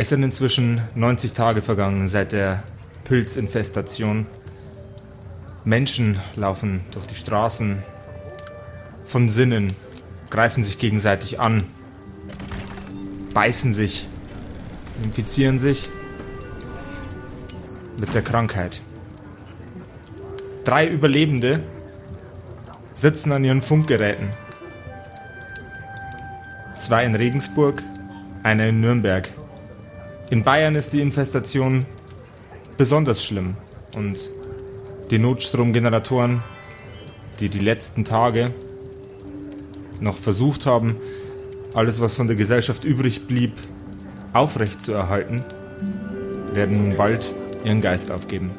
Es sind inzwischen 90 Tage vergangen seit der Pilzinfestation. Menschen laufen durch die Straßen von Sinnen, greifen sich gegenseitig an, beißen sich, infizieren sich mit der Krankheit. Drei Überlebende sitzen an ihren Funkgeräten. Zwei in Regensburg, einer in Nürnberg. In Bayern ist die Infestation besonders schlimm und die Notstromgeneratoren, die die letzten Tage noch versucht haben, alles, was von der Gesellschaft übrig blieb, aufrechtzuerhalten, werden nun bald ihren Geist aufgeben.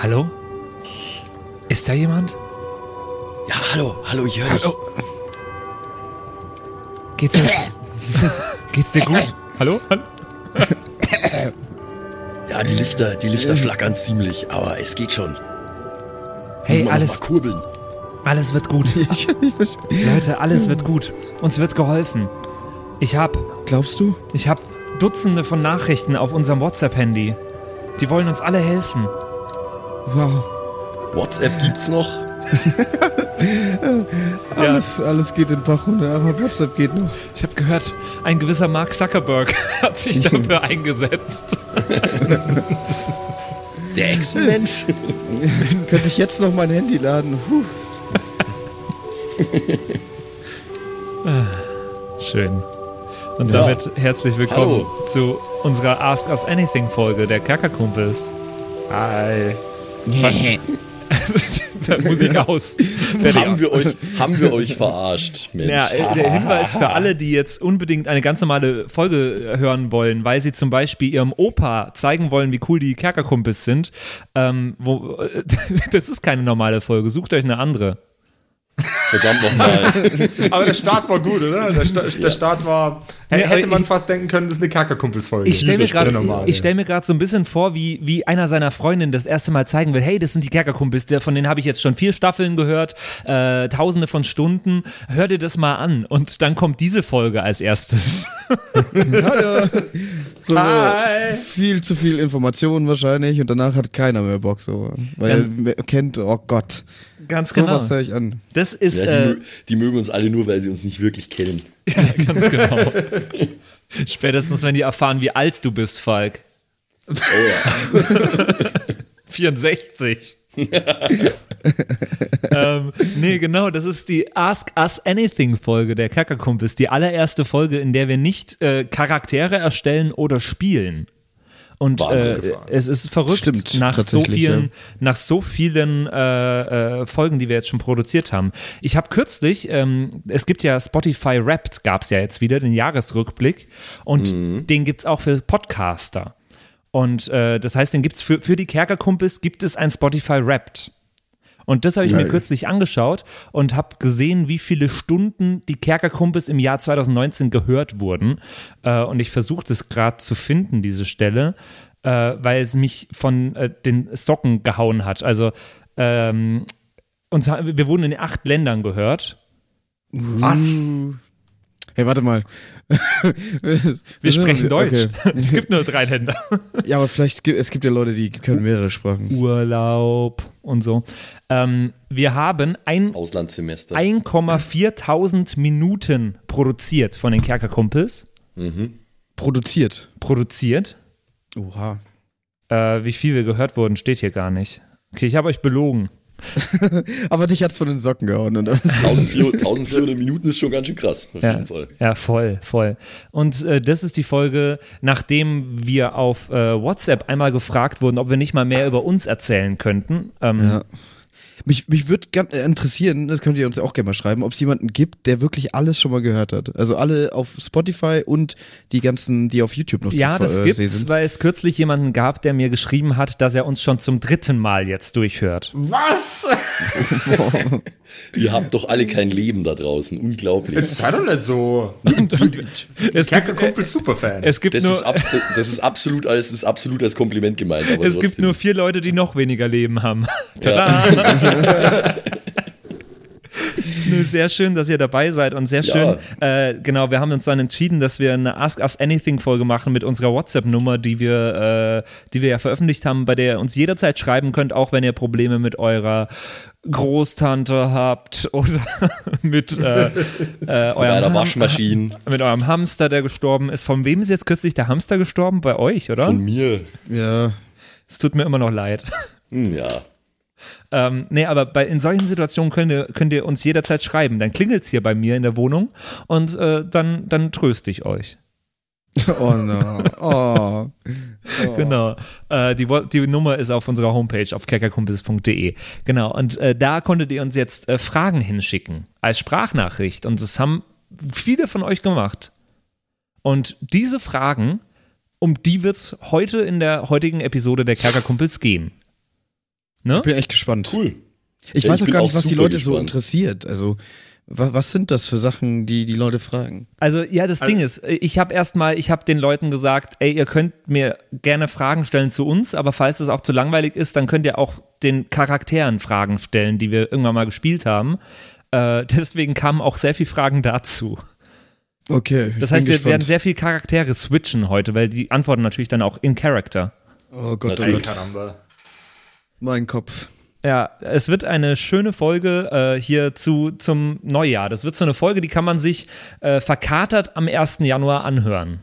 Hallo? Ist da jemand? Ja, hallo, hallo, ich höre dich. Hallo. Geht's dir, geht's dir gut? Hallo? Hallo? Ja, die Lichter, die Lichter flackern ziemlich, aber es geht schon. Hey, alles, kurbeln. alles wird gut. Leute, alles wird gut. Uns wird geholfen. Ich hab, Glaubst du? ich hab Dutzende von Nachrichten auf unserem WhatsApp-Handy. Die wollen uns alle helfen. Wow. WhatsApp gibt's noch? Alles, alles geht in Bach runter, aber WhatsApp geht noch. Ich habe gehört, ein gewisser Mark Zuckerberg hat sich dafür eingesetzt. Der Echsenmensch? Könnte ich jetzt noch mein Handy laden? Puh. Schön. Und Ja. damit herzlich willkommen Hallo. zu unserer Ask Us Anything Folge der Kerkerkumpels. Hi. Musik aus. Haben, wir euch, haben wir euch verarscht, Mensch. Ja, äh, der Hinweis für alle, die jetzt unbedingt eine ganz normale Folge hören wollen, weil sie zum Beispiel ihrem Opa zeigen wollen, wie cool die Kerkerkumpels sind. Ähm, wo, das ist keine normale Folge. Sucht euch eine andere. Verdammt nochmal. Aber der Start war gut, oder? Der, Sta der Start war. Hätte man ich- fast denken können, das ist eine Kackerkumpelsfolge. Ich stelle mir gerade stell mir gerade so ein bisschen vor, wie, wie einer seiner Freundinnen das erste Mal zeigen will, hey, das sind die Kerkerkumpels, der- von denen habe ich jetzt schon vier Staffeln gehört, äh, tausende von Stunden, hör dir das mal an. Und dann kommt diese Folge als erstes. Hallo. So, Hi. Viel zu viel Information wahrscheinlich und danach hat keiner mehr Bock so. Weil er kennt, oh Gott, Ganz so genau. was höre ich an. Das ist Ja, die, äh, mö- die mögen uns alle nur, weil sie uns nicht wirklich kennen. Ja, ganz genau. Spätestens, wenn die erfahren, wie alt du bist, Falk. Oh ja. 64. ähm, nee, genau, das ist die Ask Us Anything Folge der Kackerkumpels. Die allererste Folge, in der wir nicht äh, Charaktere erstellen oder spielen. Und äh, es ist verrückt, Stimmt, nach so vielen, ja. nach so vielen äh, äh, Folgen, die wir jetzt schon produziert haben. Ich habe kürzlich, ähm, es gibt ja Spotify Wrapped, gab es ja jetzt wieder, den Jahresrückblick. Und Mhm. den gibt es auch für Podcaster. Und äh, das heißt, den gibt's für, für die Kerkerkumpels gibt es ein Spotify Wrapped. Und das habe ich mir Geil. kürzlich angeschaut und habe gesehen, wie viele Stunden die Kerkerkumpels im Jahr 2019 gehört wurden. Äh, und ich versuche das gerade zu finden, diese Stelle, äh, weil es mich von äh, den Socken gehauen hat. Also ähm, uns, wir wurden in acht Ländern gehört. Was? Hey, warte mal. Wir sprechen Deutsch. Okay. Es gibt nur drei Länder. Ja, aber vielleicht gibt es gibt ja Leute, die können mehrere Sprachen. Urlaub und so. Ähm, wir haben ein Auslandssemester. 1,4 Minuten produziert von den Kerkerkumpels. Produziert. Produziert. Oha. Äh, wie viel wir gehört wurden, steht hier gar nicht. Okay, ich habe euch belogen. Aber dich hat's von den Socken gehauen, oder? 1400, 1400 Minuten ist schon ganz schön krass, auf Ja, jeden Fall. ja, voll, voll. Und äh, das ist die Folge, nachdem wir auf äh, WhatsApp einmal gefragt wurden, ob wir nicht mal mehr über uns erzählen könnten. Ähm, Ja. Mich, mich würde interessieren, das könnt ihr uns auch gerne mal schreiben, ob es jemanden gibt, der wirklich alles schon mal gehört hat. Also alle auf Spotify und die ganzen, die auf YouTube noch Ja, zu das äh, gibt's, weil es kürzlich jemanden gab, der mir geschrieben hat, dass er uns schon zum dritten Mal jetzt durchhört. Was? Ihr habt doch alle kein Leben da draußen. Unglaublich. Jetzt sei doch nicht so. Es Kerkerkumpel Superfan. Es gibt Das nur, ist, abs- das ist absolut als, das ist absolut als Kompliment gemeint. Aber es gibt trotzdem. nur vier Leute, die noch weniger Leben haben. Ja. Tada! Nö, sehr schön, dass ihr dabei seid und sehr schön. Äh, genau, wir haben uns dann entschieden, dass wir eine Ask Us Anything Folge machen mit unserer WhatsApp-Nummer, die wir, äh, die wir ja veröffentlicht haben, bei der ihr uns jederzeit schreiben könnt, auch wenn ihr Probleme mit eurer Großtante habt oder mit, äh, äh, eurem einer Ham- Waschmaschine mit eurem Hamster, der gestorben ist. Von wem ist jetzt kürzlich der Hamster gestorben? Bei euch, oder? von mir. Ja. Es tut mir immer noch leid. Hm, ja. Ähm, nee, aber bei, in solchen Situationen könnt ihr, könnt ihr uns jederzeit schreiben. Dann klingelt es hier bei mir in der Wohnung und äh, dann, dann tröste ich euch. Oh no. Oh. oh. Genau. Äh, die, die Nummer ist auf unserer Homepage auf kerkerkumpels.de. Genau. Und äh, da konntet ihr uns jetzt äh, Fragen hinschicken als Sprachnachricht. Und das haben viele von euch gemacht. Und diese Fragen, um die wird es heute in der heutigen Episode der Kerkerkumpels gehen. Ne? Ich bin echt gespannt. Cool. Ich Ja, weiß ich auch gar auch nicht, was die Leute so gespannt. interessiert. Also, wa was sind das für Sachen, die die Leute fragen? Also ja, das Also- Ding ist, ich habe erstmal, ich habe den Leuten gesagt, ey, ihr könnt mir gerne Fragen stellen zu uns, aber falls das auch zu langweilig ist, dann könnt ihr auch den Charakteren Fragen stellen, die wir irgendwann mal gespielt haben. Äh, deswegen kamen auch sehr viele Fragen dazu. Okay. Das heißt, wir gespannt. werden sehr viel Charaktere switchen heute, weil die antworten natürlich dann auch in Character. Oh Gott, oh. Gott. Mein Kopf. Ja, es wird eine schöne Folge äh, hier zu, zum Neujahr. Das wird so eine Folge, die kann man sich äh, verkatert am 1. Januar anhören.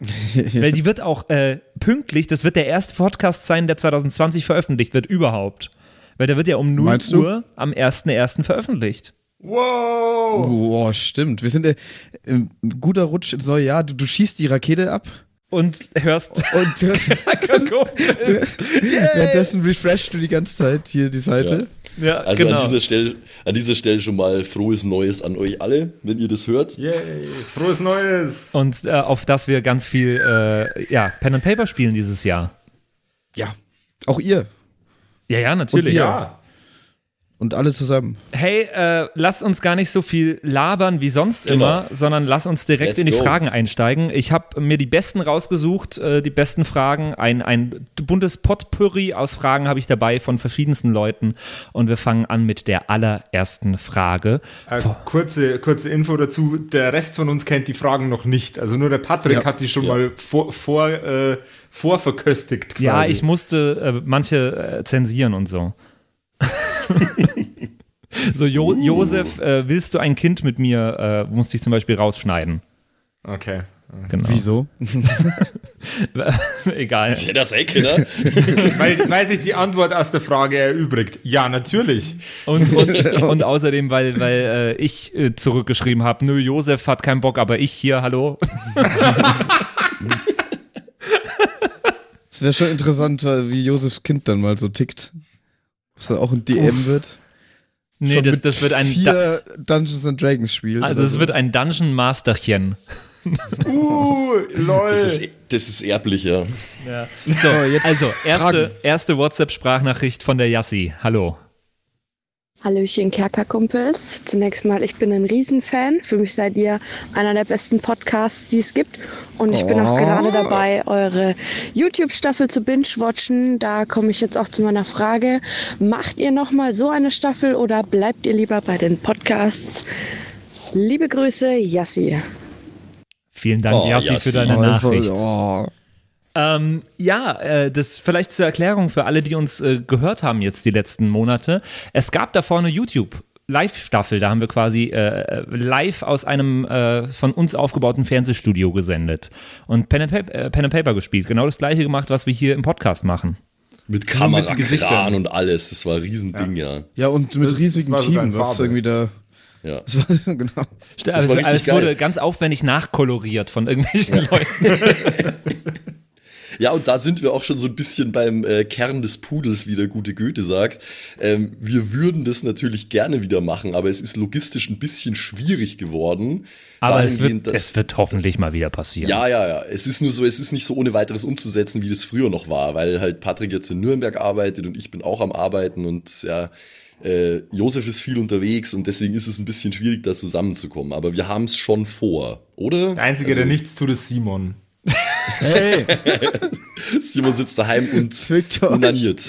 Weil die wird auch äh, pünktlich, das wird der erste Podcast sein, der 2020 veröffentlicht wird, überhaupt. Weil der wird ja um 0 Meinst du? Uhr am 1.1. veröffentlicht. Wow. Boah, stimmt. Wir sind äh, ein guter Rutsch ins neue Jahr. Du, du schießt die Rakete ab Und hörst. und währenddessen refreshst du die ganze Zeit hier die Seite. ja, Also genau. an, dieser Stelle, an dieser Stelle schon mal frohes Neues an euch alle, wenn ihr das hört. Yay. Frohes Neues. Und äh, auf das wir ganz viel äh, ja, Pen and Paper spielen dieses Jahr. Ja. Auch ihr Ja, ja, natürlich. wir. Ja. Und alle zusammen. Hey, äh, lasst uns gar nicht so viel labern wie sonst Genau. immer, sondern lass uns direkt Let's in die go. Fragen einsteigen. Ich habe mir die besten rausgesucht, äh, die besten Fragen. Ein, ein buntes Potpourri aus Fragen habe ich dabei von verschiedensten Leuten. Und wir fangen an mit der allerersten Frage. Äh, kurze, kurze Info dazu. Der Rest von uns kennt die Fragen noch nicht. Also nur der Patrick Ja. hat die schon Ja. mal vor, vor, äh, vorverköstigt quasi. Ja, ich musste äh, manche äh, zensieren und so. so, jo Josef, äh, willst du ein Kind mit mir, äh, musste ich zum Beispiel rausschneiden. Okay. Genau. Wieso? Egal. Ja, das Ecke, ne? weil, weil sich die Antwort aus der Frage erübrigt. Ja, natürlich. Und, und, und außerdem, weil, weil äh, ich äh, zurückgeschrieben habe, nö, Josef hat keinen Bock, aber ich hier, hallo. Es wäre schon interessant, wie Josefs Kind dann mal so tickt. Ob es dann auch ein DM wird. Nee, Schon das, mit das wird ein Da vier Dungeons and Dragons spielt. also das so. wird ein Dungeon Masterchen. Uh, lol. Das ist, das ist erblich, ja. So, jetzt also erste, erste WhatsApp-Sprachnachricht von der Yassi. Hallo. Hallöchen Kerkerkumpels. Zunächst mal, ich bin ein Riesenfan. Für mich seid ihr einer der besten Podcasts, die es gibt. Und ich bin auch Oh. gerade dabei, eure YouTube-Staffel zu binge-watchen. Da komme ich jetzt auch zu meiner Frage. Macht ihr nochmal so eine Staffel oder bleibt ihr lieber bei den Podcasts? Liebe Grüße, Yassi. Vielen Dank, Oh, Yassi, Yassi. für deine Oh, Nachricht. oh. Ähm, ja, äh, das vielleicht zur Erklärung für alle, die uns äh, gehört haben jetzt die letzten Monate. Es gab da vorne YouTube. Live-Staffel, da haben wir quasi äh, live aus einem äh, von uns aufgebauten Fernsehstudio gesendet und Pen and, Paper, äh, Pen and Paper gespielt. Genau das gleiche gemacht, was wir hier im Podcast machen. Mit mit Kamera, Gesichtern. Kran und alles. Das war ein Riesending, ja. Ja, und mit Das- riesigen das Team, was irgendwie da. ja. Das war, genau. St- war Also, richtig es wurde ganz aufwendig nachkoloriert von irgendwelchen Leuten. Ja, und da sind wir auch schon so ein bisschen beim äh, Kern des Pudels, wie der gute Goethe sagt. Ähm, wir würden das natürlich gerne wieder machen, aber es ist logistisch ein bisschen schwierig geworden. Aber es wird, dass- es wird hoffentlich mal wieder passieren. Ja, ja, ja. Es ist nur so, es ist nicht so ohne weiteres umzusetzen, wie das früher noch war, weil halt Patrick jetzt in Nürnberg arbeitet und ich bin auch am Arbeiten und ja, äh, Josef ist viel unterwegs und deswegen ist es ein bisschen schwierig, da zusammenzukommen. Aber wir haben es schon vor, oder? Der Einzige, Also, der nichts tut, ist Simon. Hey, Simon sitzt daheim und fickt euch. unaniert.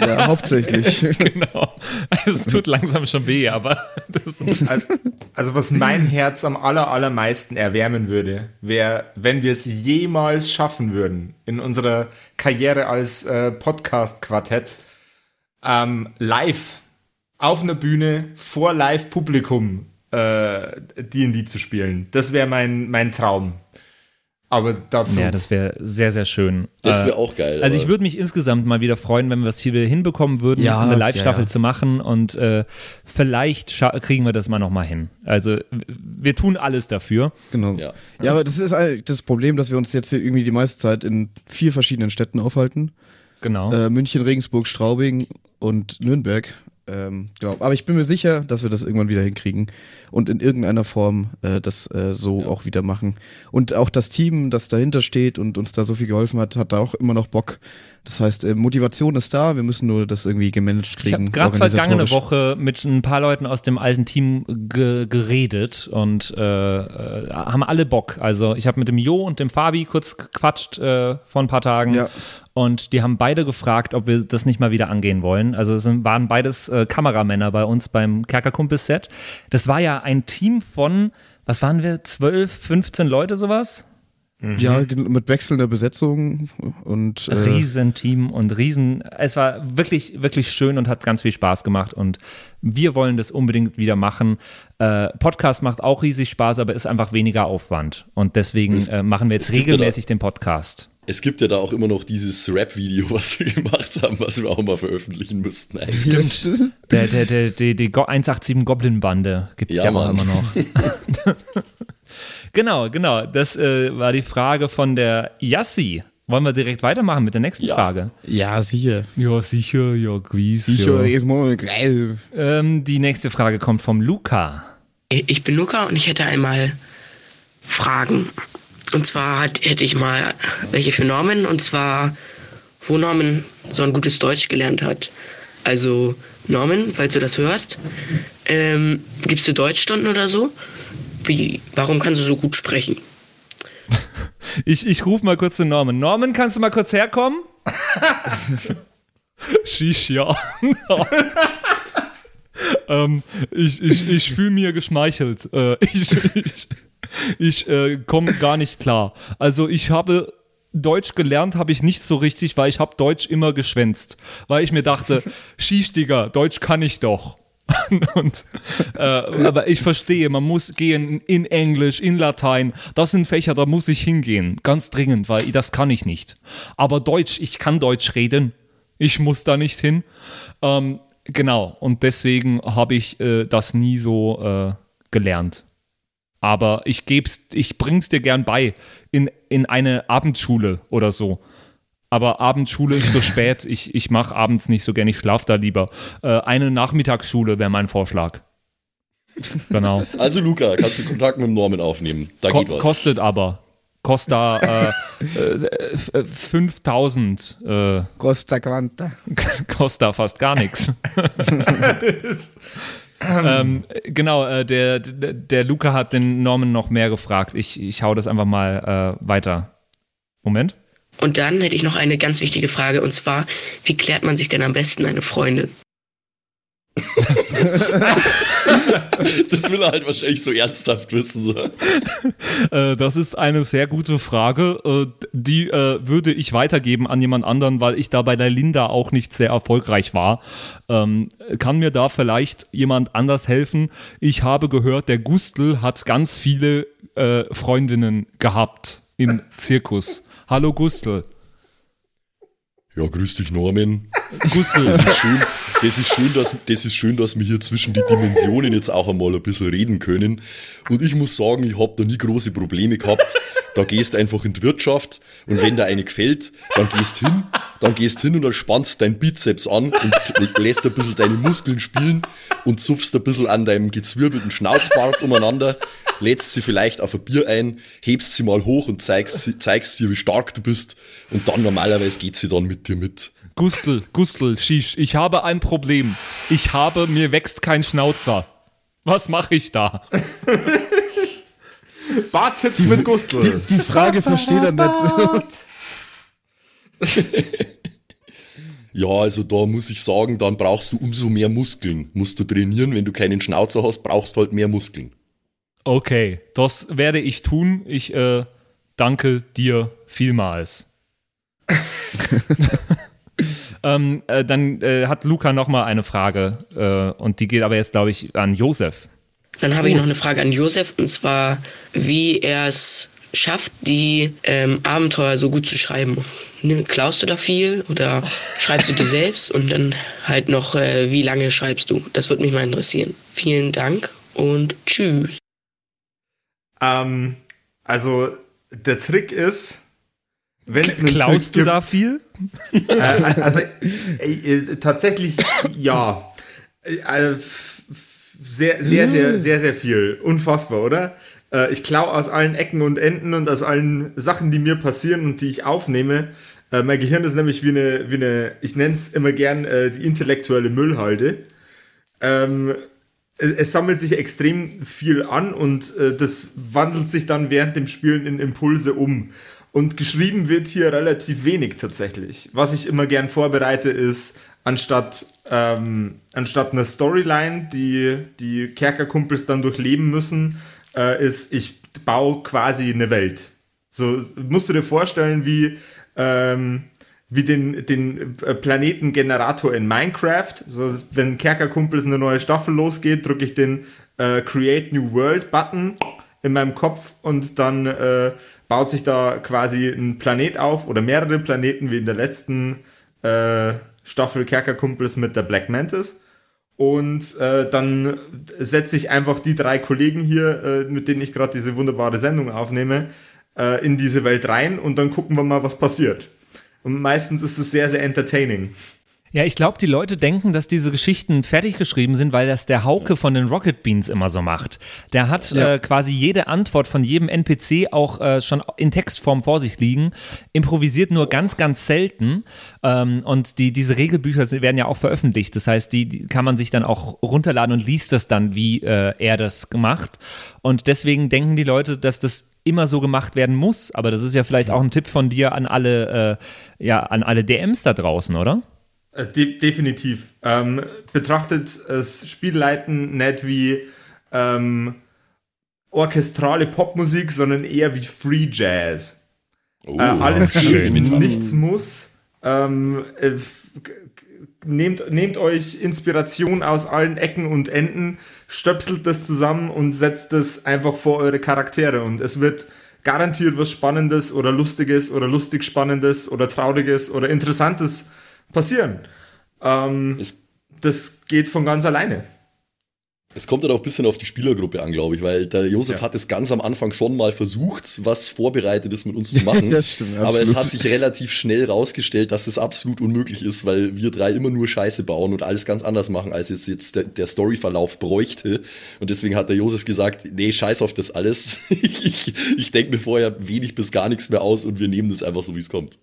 Ja, hauptsächlich. Genau. Es tut langsam schon weh, aber das Al- Also was mein Herz am aller, allermeisten erwärmen würde, wäre, wenn wir es jemals schaffen würden, in unserer Karriere als äh, Podcast-Quartett, ähm, live auf einer Bühne vor Live-Publikum äh, D&D zu spielen. Das wäre mein, mein Traum. Aber dazu... Ja, das wäre sehr, sehr schön. Das Äh, wäre auch geil. Also ich würde mich insgesamt mal wieder freuen, wenn wir es hier wieder hinbekommen würden, Ja, eine Live-Staffel ja, ja. zu machen und äh, vielleicht kriegen wir das mal nochmal hin. Also wir tun alles dafür. Genau. Ja. Ja. aber das ist eigentlich das Problem, dass wir uns jetzt hier irgendwie die meiste Zeit in vier verschiedenen Städten aufhalten. Genau. Äh, München, Regensburg, Straubing und Nürnberg. Ähm, genau. Aber ich bin mir sicher, dass wir das irgendwann wieder hinkriegen und in irgendeiner Form äh, das äh, so auch wieder machen. Und auch das Team, das dahinter steht und uns da so viel geholfen hat, hat da auch immer noch Bock. Das heißt, äh, Motivation ist da, wir müssen nur das irgendwie gemanagt kriegen. Ich habe gerade vergangene. Woche mit ein paar Leuten aus dem alten Team ge geredet und äh, äh, haben alle Bock. Also ich habe mit dem Jo und dem Fabi kurz gequatscht äh, vor ein paar Tagen Ja. Und die haben beide gefragt, ob wir das nicht mal wieder angehen wollen. Also es waren beides äh, Kameramänner bei uns beim Kerkerkumpel-Set. Das war ja ein Team von, was waren wir, 12, 15 Leute sowas? Ja, gen- mit wechselnder Besetzung und äh, Riesenteam und riesen. Es war wirklich, wirklich schön und hat ganz viel Spaß gemacht und wir wollen das unbedingt wieder machen. Äh, Podcast macht auch riesig Spaß, aber ist einfach weniger Aufwand und deswegen Es- äh, machen wir jetzt ja regelmäßig den Podcast. Es gibt ja da auch immer noch dieses Rap-Video, was wir gemacht haben, was wir auch mal veröffentlichen müssten eigentlich. Ja, stimmt. Der, der, der, die, die Go- 187 Goblin-Bande gibt es Ja, ja, auch immer noch. genau, genau. Das äh, war die Frage von der Yassi. Wollen wir direkt weitermachen mit der nächsten Ja. Frage? Ja, sicher. Ja, sicher, ja, gewiss. Sicher, jetzt mal wir gleich. Ähm, die nächste Frage kommt vom Luca. Ich bin Luca und ich hätte einmal Fragen. Und zwar hat, hätte ich mal welche für Norman und zwar, wo Norman so ein gutes Deutsch gelernt hat. Also Norman, falls du das hörst, ähm, gibst du Deutschstunden oder so? Wie, warum kannst du so gut sprechen? Ich, ich rufe mal kurz den Norman. Norman, kannst du mal kurz herkommen? Shish, ja. ähm, ich ich, ich fühle mir geschmeichelt. Äh, ich ich, ich äh, komme gar nicht klar. Also ich habe Deutsch gelernt, habe ich nicht so richtig, weil ich habe Deutsch immer geschwänzt. Weil ich mir dachte, Digga, Deutsch kann ich doch. Und, äh, aber ich verstehe, man muss gehen in Englisch, in Latein. Das sind Fächer, da muss ich hingehen. Ganz dringend, weil das kann ich nicht. Aber Deutsch, ich kann Deutsch reden. Ich muss da nicht hin. Ähm, genau. Und deswegen habe ich äh, das nie so äh, gelernt. Aber ich geb's, ich bring's dir gern bei in, in eine Abendschule oder so. Aber Abendschule ist so spät. Ich, ich mache abends nicht so gern. Ich schlafe da lieber. Äh, eine Nachmittagsschule wäre mein Vorschlag. Genau. Also Luca, kannst du Kontakt mit dem Norman aufnehmen? Da Ko geht was. kostet aber. Kostet da äh, äh, äh, 5000. Äh, Costa Quanta. kostet da fast gar nichts. Ähm, genau, äh, der, der, der Luca hat den Norman noch mehr gefragt. Ich, ich hau das einfach mal äh, weiter. Moment. Und dann hätte ich noch eine ganz wichtige Frage und zwar, wie klärt man sich denn am besten eine Freundin? Das will er halt wahrscheinlich so ernsthaft wissen. So. Äh, das ist eine sehr gute Frage. Äh, die äh, würde ich weitergeben an jemand anderen, weil ich da bei der Linda auch nicht sehr erfolgreich war. Ähm, kann mir da vielleicht jemand anders helfen? Ich habe gehört, der Gustl hat ganz viele äh, Freundinnen gehabt im Zirkus. Hallo Gustl. Ja, grüß dich, Norman. Gustl. Das ist schön, das ist schön, dass, das ist schön, dass wir hier zwischen die Dimensionen jetzt auch einmal ein bisschen reden können. Und ich muss sagen, ich habe da nie große Probleme gehabt. da gehst einfach in die Wirtschaft und wenn da eine gefällt, dann gehst hin, dann gehst hin und dann spannst deinen Bizeps an und lässt ein bisschen deine Muskeln spielen und zupfst ein bisschen an deinem gezwirbelten Schnauzbart umeinander, lädst sie vielleicht auf ein Bier ein, hebst sie mal hoch und zeigst, zeigst sie, wie stark du bist und dann normalerweise geht sie dann mit dir mit. Gustl, Gustl, Shish, ich habe ein Problem. Ich habe, mir wächst kein Schnauzer. Was mache ich da? Barttipps mit Gustl. Die, die Frage versteht er nicht. Ja, also da muss ich sagen, dann brauchst du umso mehr Muskeln. Musst du trainieren, wenn du keinen Schnauzer hast, brauchst du halt mehr Muskeln. Okay, das werde ich tun. Ich äh, danke dir vielmals. ähm, äh, dann äh, hat Luca noch mal eine Frage äh, und die geht aber jetzt, glaube ich, an Josef. Dann habe ich noch eine Frage an Josef und zwar, wie er es schafft, die ähm, Abenteuer so gut zu schreiben. Nimm- Klaust du da viel oder schreibst du die selbst und dann halt noch, äh, wie lange schreibst du? Das würde mich mal interessieren. Vielen Dank und tschüss. Ähm, also, der Trick ist, wenn es einen Klaust du Trick da viel? Äh, also, äh, äh, tatsächlich, ja. Äh, äh, sehr, sehr, sehr, sehr, sehr viel. Unfassbar, oder? Äh, ich klaue aus allen Ecken und Enden und aus allen Sachen, die mir passieren und die ich aufnehme. Mein Gehirn ist nämlich wie eine, wie eine ich nenne es immer gern die intellektuelle Müllhalde. Ähm, es es sammelt sich extrem viel an und äh, das wandelt sich dann während dem Spielen in Impulse um. Und geschrieben wird hier relativ wenig tatsächlich. Was ich immer gern vorbereite, ist, anstatt, ähm, anstatt einer Storyline, die die Kerkerkumpels dann durchleben müssen, äh, ist, ich baue quasi eine Welt. So musst du dir vorstellen, wie, ähm, wie den, den äh, Planetengenerator in Minecraft. So, wenn Kerkerkumpels eine neue Staffel losgeht, drücke ich den äh, Create New World Button in meinem Kopf und dann äh, baut sich da quasi ein Planet auf oder mehrere Planeten wie in der letzten äh, Staffel Kerkerkumpels mit der Black Mantis. Und äh, dann setze ich einfach die drei Kollegen hier, äh, mit denen ich gerade diese wunderbare Sendung aufnehme, äh, in diese Welt rein und dann gucken wir mal, was passiert. Und meistens ist es sehr, sehr entertaining. Ja, ich glaube, die Leute denken, dass diese Geschichten fertig geschrieben sind, weil das der Hauke von den Rocket Beans immer so macht. Der hat Ja. äh, quasi jede Antwort von jedem NPC auch äh, schon in Textform vor sich liegen, improvisiert nur ganz, ganz selten. Ähm, und die, diese Regelbücher werden ja auch veröffentlicht. Das heißt, die, die kann man sich dann auch runterladen und liest das dann, wie äh, er das gemacht. Und deswegen denken die Leute, dass das immer so gemacht werden muss. Aber das ist ja vielleicht auch ein Tipp von dir an alle, äh, ja, an alle DMs da draußen, oder? Äh, De definitiv. Ähm, betrachtet das Spielleiten nicht wie ähm, orchestrale Popmusik, sondern eher wie Free Jazz. Oh, äh, alles geht, nichts muss. Ähm, äh, nehmt, nehmt euch Inspiration aus allen Ecken und Enden, stöpselt das zusammen und setzt das einfach vor eure Charaktere. Und es wird garantiert was Spannendes oder Lustiges oder lustig Spannendes oder Trauriges oder Interessantes passieren. Ähm, Es, das geht von ganz alleine. es kommt dann auch ein bisschen auf die Spielergruppe an, glaube ich, weil der Josef Ja. hat es ganz am Anfang schon mal versucht, was Vorbereitetes mit uns zu machen. Ja, stimmt, aber es hat sich relativ schnell rausgestellt, dass es absolut unmöglich ist, weil wir drei immer nur Scheiße bauen und alles ganz anders machen, als es jetzt der, der Storyverlauf bräuchte. Und deswegen hat der Josef gesagt, nee, scheiß auf das alles. ich ich denke mir vorher wenig bis gar nichts mehr aus und wir nehmen das einfach so, wie es kommt.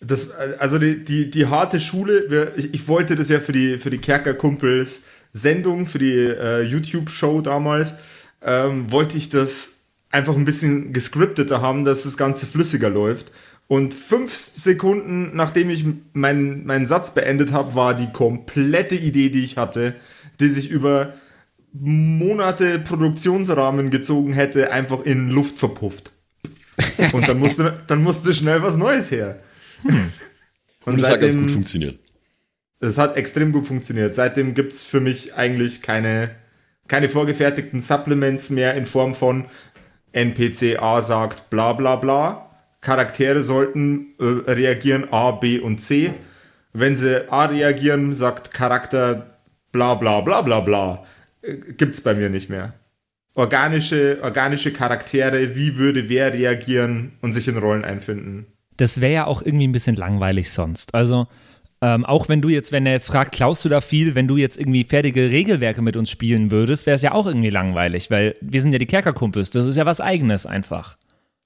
Das, also die, die, die harte Schule, wir, ich, ich wollte das ja für die, für die Kerkerkumpels Sendung, für die äh, YouTube-Show damals, ähm, wollte ich das einfach ein bisschen gescripteter haben, dass das Ganze flüssiger läuft. Und fünf Sekunden, nachdem ich meinen meinen Satz beendet habe, war die komplette Idee, die ich hatte, die sich über Monate Produktionsrahmen gezogen hätte, einfach in Luft verpufft. Und dann musste, dann musste schnell was Neues her. Und es hat ganz gut funktioniert. es hat extrem gut funktioniert. Seitdem gibt es für mich eigentlich keine, keine vorgefertigten Supplements mehr in Form von NPC A sagt bla bla bla. Charaktere sollten äh, reagieren A, B und C. Wenn sie A reagieren, sagt Charakter bla bla bla bla bla. Äh, gibt's bei mir nicht mehr. organische, organische Charaktere, wie würde wer reagieren und sich in Rollen einfinden. Das wäre ja auch irgendwie ein bisschen langweilig sonst. Also, ähm, auch wenn du jetzt, wenn er jetzt fragt, klaust du da viel, wenn du jetzt irgendwie fertige Regelwerke mit uns spielen würdest, wäre es ja auch irgendwie langweilig, weil wir sind ja die Kerkerkumpels. Das ist ja was Eigenes einfach.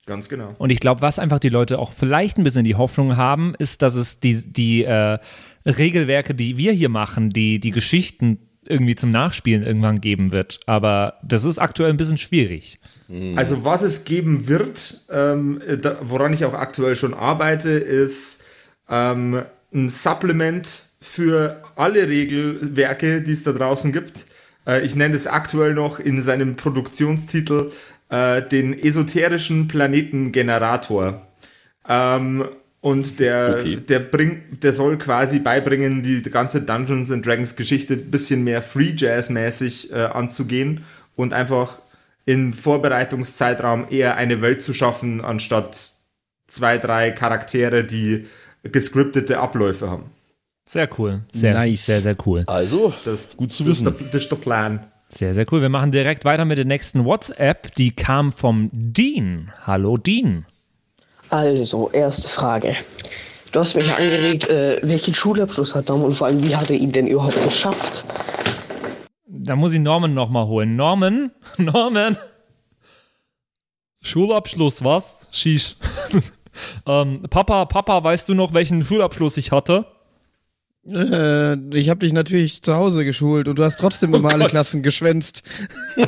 Ganz genau. Und ich glaube, was einfach die Leute auch vielleicht ein bisschen die Hoffnung haben, ist, dass es die, die äh, Regelwerke, die wir hier machen, die, die Geschichten irgendwie zum Nachspielen irgendwann geben wird. Aber das ist aktuell ein bisschen schwierig. Also was es geben wird, ähm, da, woran ich auch aktuell schon arbeite, ist ähm, ein Supplement für alle Regelwerke, die es da draußen gibt. Äh, ich nenne es aktuell noch in seinem Produktionstitel äh, den esoterischen Planetengenerator. Ähm, und der, Okay. der bringt, der soll quasi beibringen, die ganze Dungeons and Dragons Geschichte ein bisschen mehr Free Jazz mäßig äh, anzugehen und einfach im Vorbereitungszeitraum eher eine Welt zu schaffen, anstatt zwei, drei Charaktere, die gescriptete Abläufe haben. Sehr cool. Sehr, Nice. sehr, sehr cool. Also, Das, gut zu das ist wissen. der, das ist der Plan. Sehr, sehr cool. Wir machen direkt weiter mit der nächsten WhatsApp. Die kam vom Dean. Hallo Dean. Also, erste Frage. Du hast mich angeregt, äh, welchen Schulabschluss hat Dom und vor allem, wie hat er ihn denn überhaupt geschafft? Da muss ich Norman nochmal holen. Norman? Norman? Schulabschluss, was? Shish. ähm, Papa, Papa, weißt du noch, welchen Schulabschluss ich hatte? Äh, ich habe dich natürlich zu Hause geschult und du hast trotzdem immer alle Gott. Klassen geschwänzt.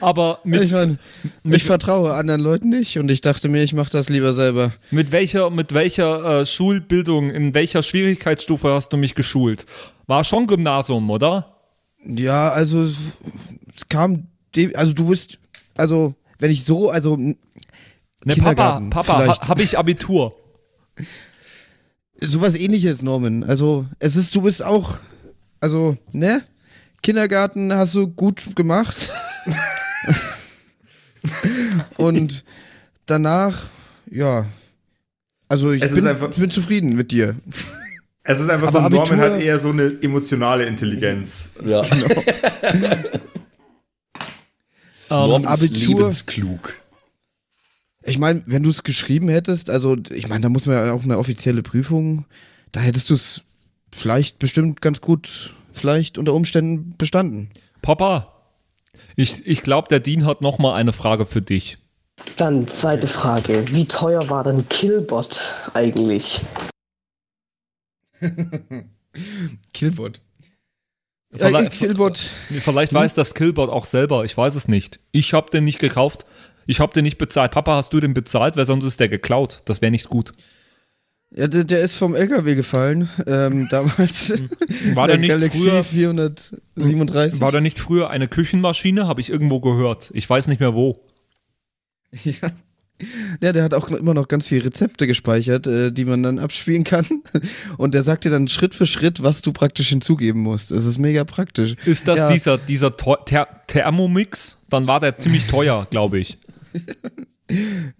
Aber mit, ich meine, ich vertraue anderen Leuten nicht und ich dachte mir, ich mache das lieber selber. mit welcher, mit welcher äh, Schulbildung, in welcher Schwierigkeitsstufe hast du mich geschult? War schon Gymnasium, oder? Ja, also es kam, dem, also du bist, also wenn ich so, also Ne, Papa, Kindergarten Papa, ha, habe ich Abitur. sowas ähnliches, Norman. Also es ist, du bist auch, also, ne? Kindergarten hast du gut gemacht. und danach, ja. Also ich bin, einfach- bin zufrieden mit dir. Es ist einfach Aber so, Norman Abitur- hat eher so eine emotionale Intelligenz. Ja. Norm ist Abitur- lebensklug. Ich meine, wenn du es geschrieben hättest, also ich meine, da muss man ja auch eine offizielle Prüfung, da hättest du es vielleicht bestimmt ganz gut, vielleicht unter Umständen bestanden. Papa, ich, ich glaube, der Dean hat noch mal eine Frage für dich. Dann zweite Frage. Wie teuer war denn Killbot eigentlich? Killbot. Vielleicht- Killbot. Vielleicht weiß das Killbot auch selber, ich weiß es nicht. Ich habe den nicht gekauft, ich habe den nicht bezahlt. Papa, hast du den bezahlt, weil sonst ist der geklaut. Das wäre nicht gut. Ja, der, der ist vom LKW gefallen, ähm, damals. War der der nicht Galaxy früher- 437. War da nicht früher eine Küchenmaschine? Habe ich irgendwo gehört. Ich weiß nicht mehr wo. Ja. Ja, der hat auch immer noch ganz viele Rezepte gespeichert, äh, die man dann abspielen kann. Und der sagt dir dann Schritt für Schritt, was du praktisch hinzugeben musst. Es ist mega praktisch. Ist das ja, dieser, dieser Ther Thermomix? Dann war der ziemlich teuer, glaube ich.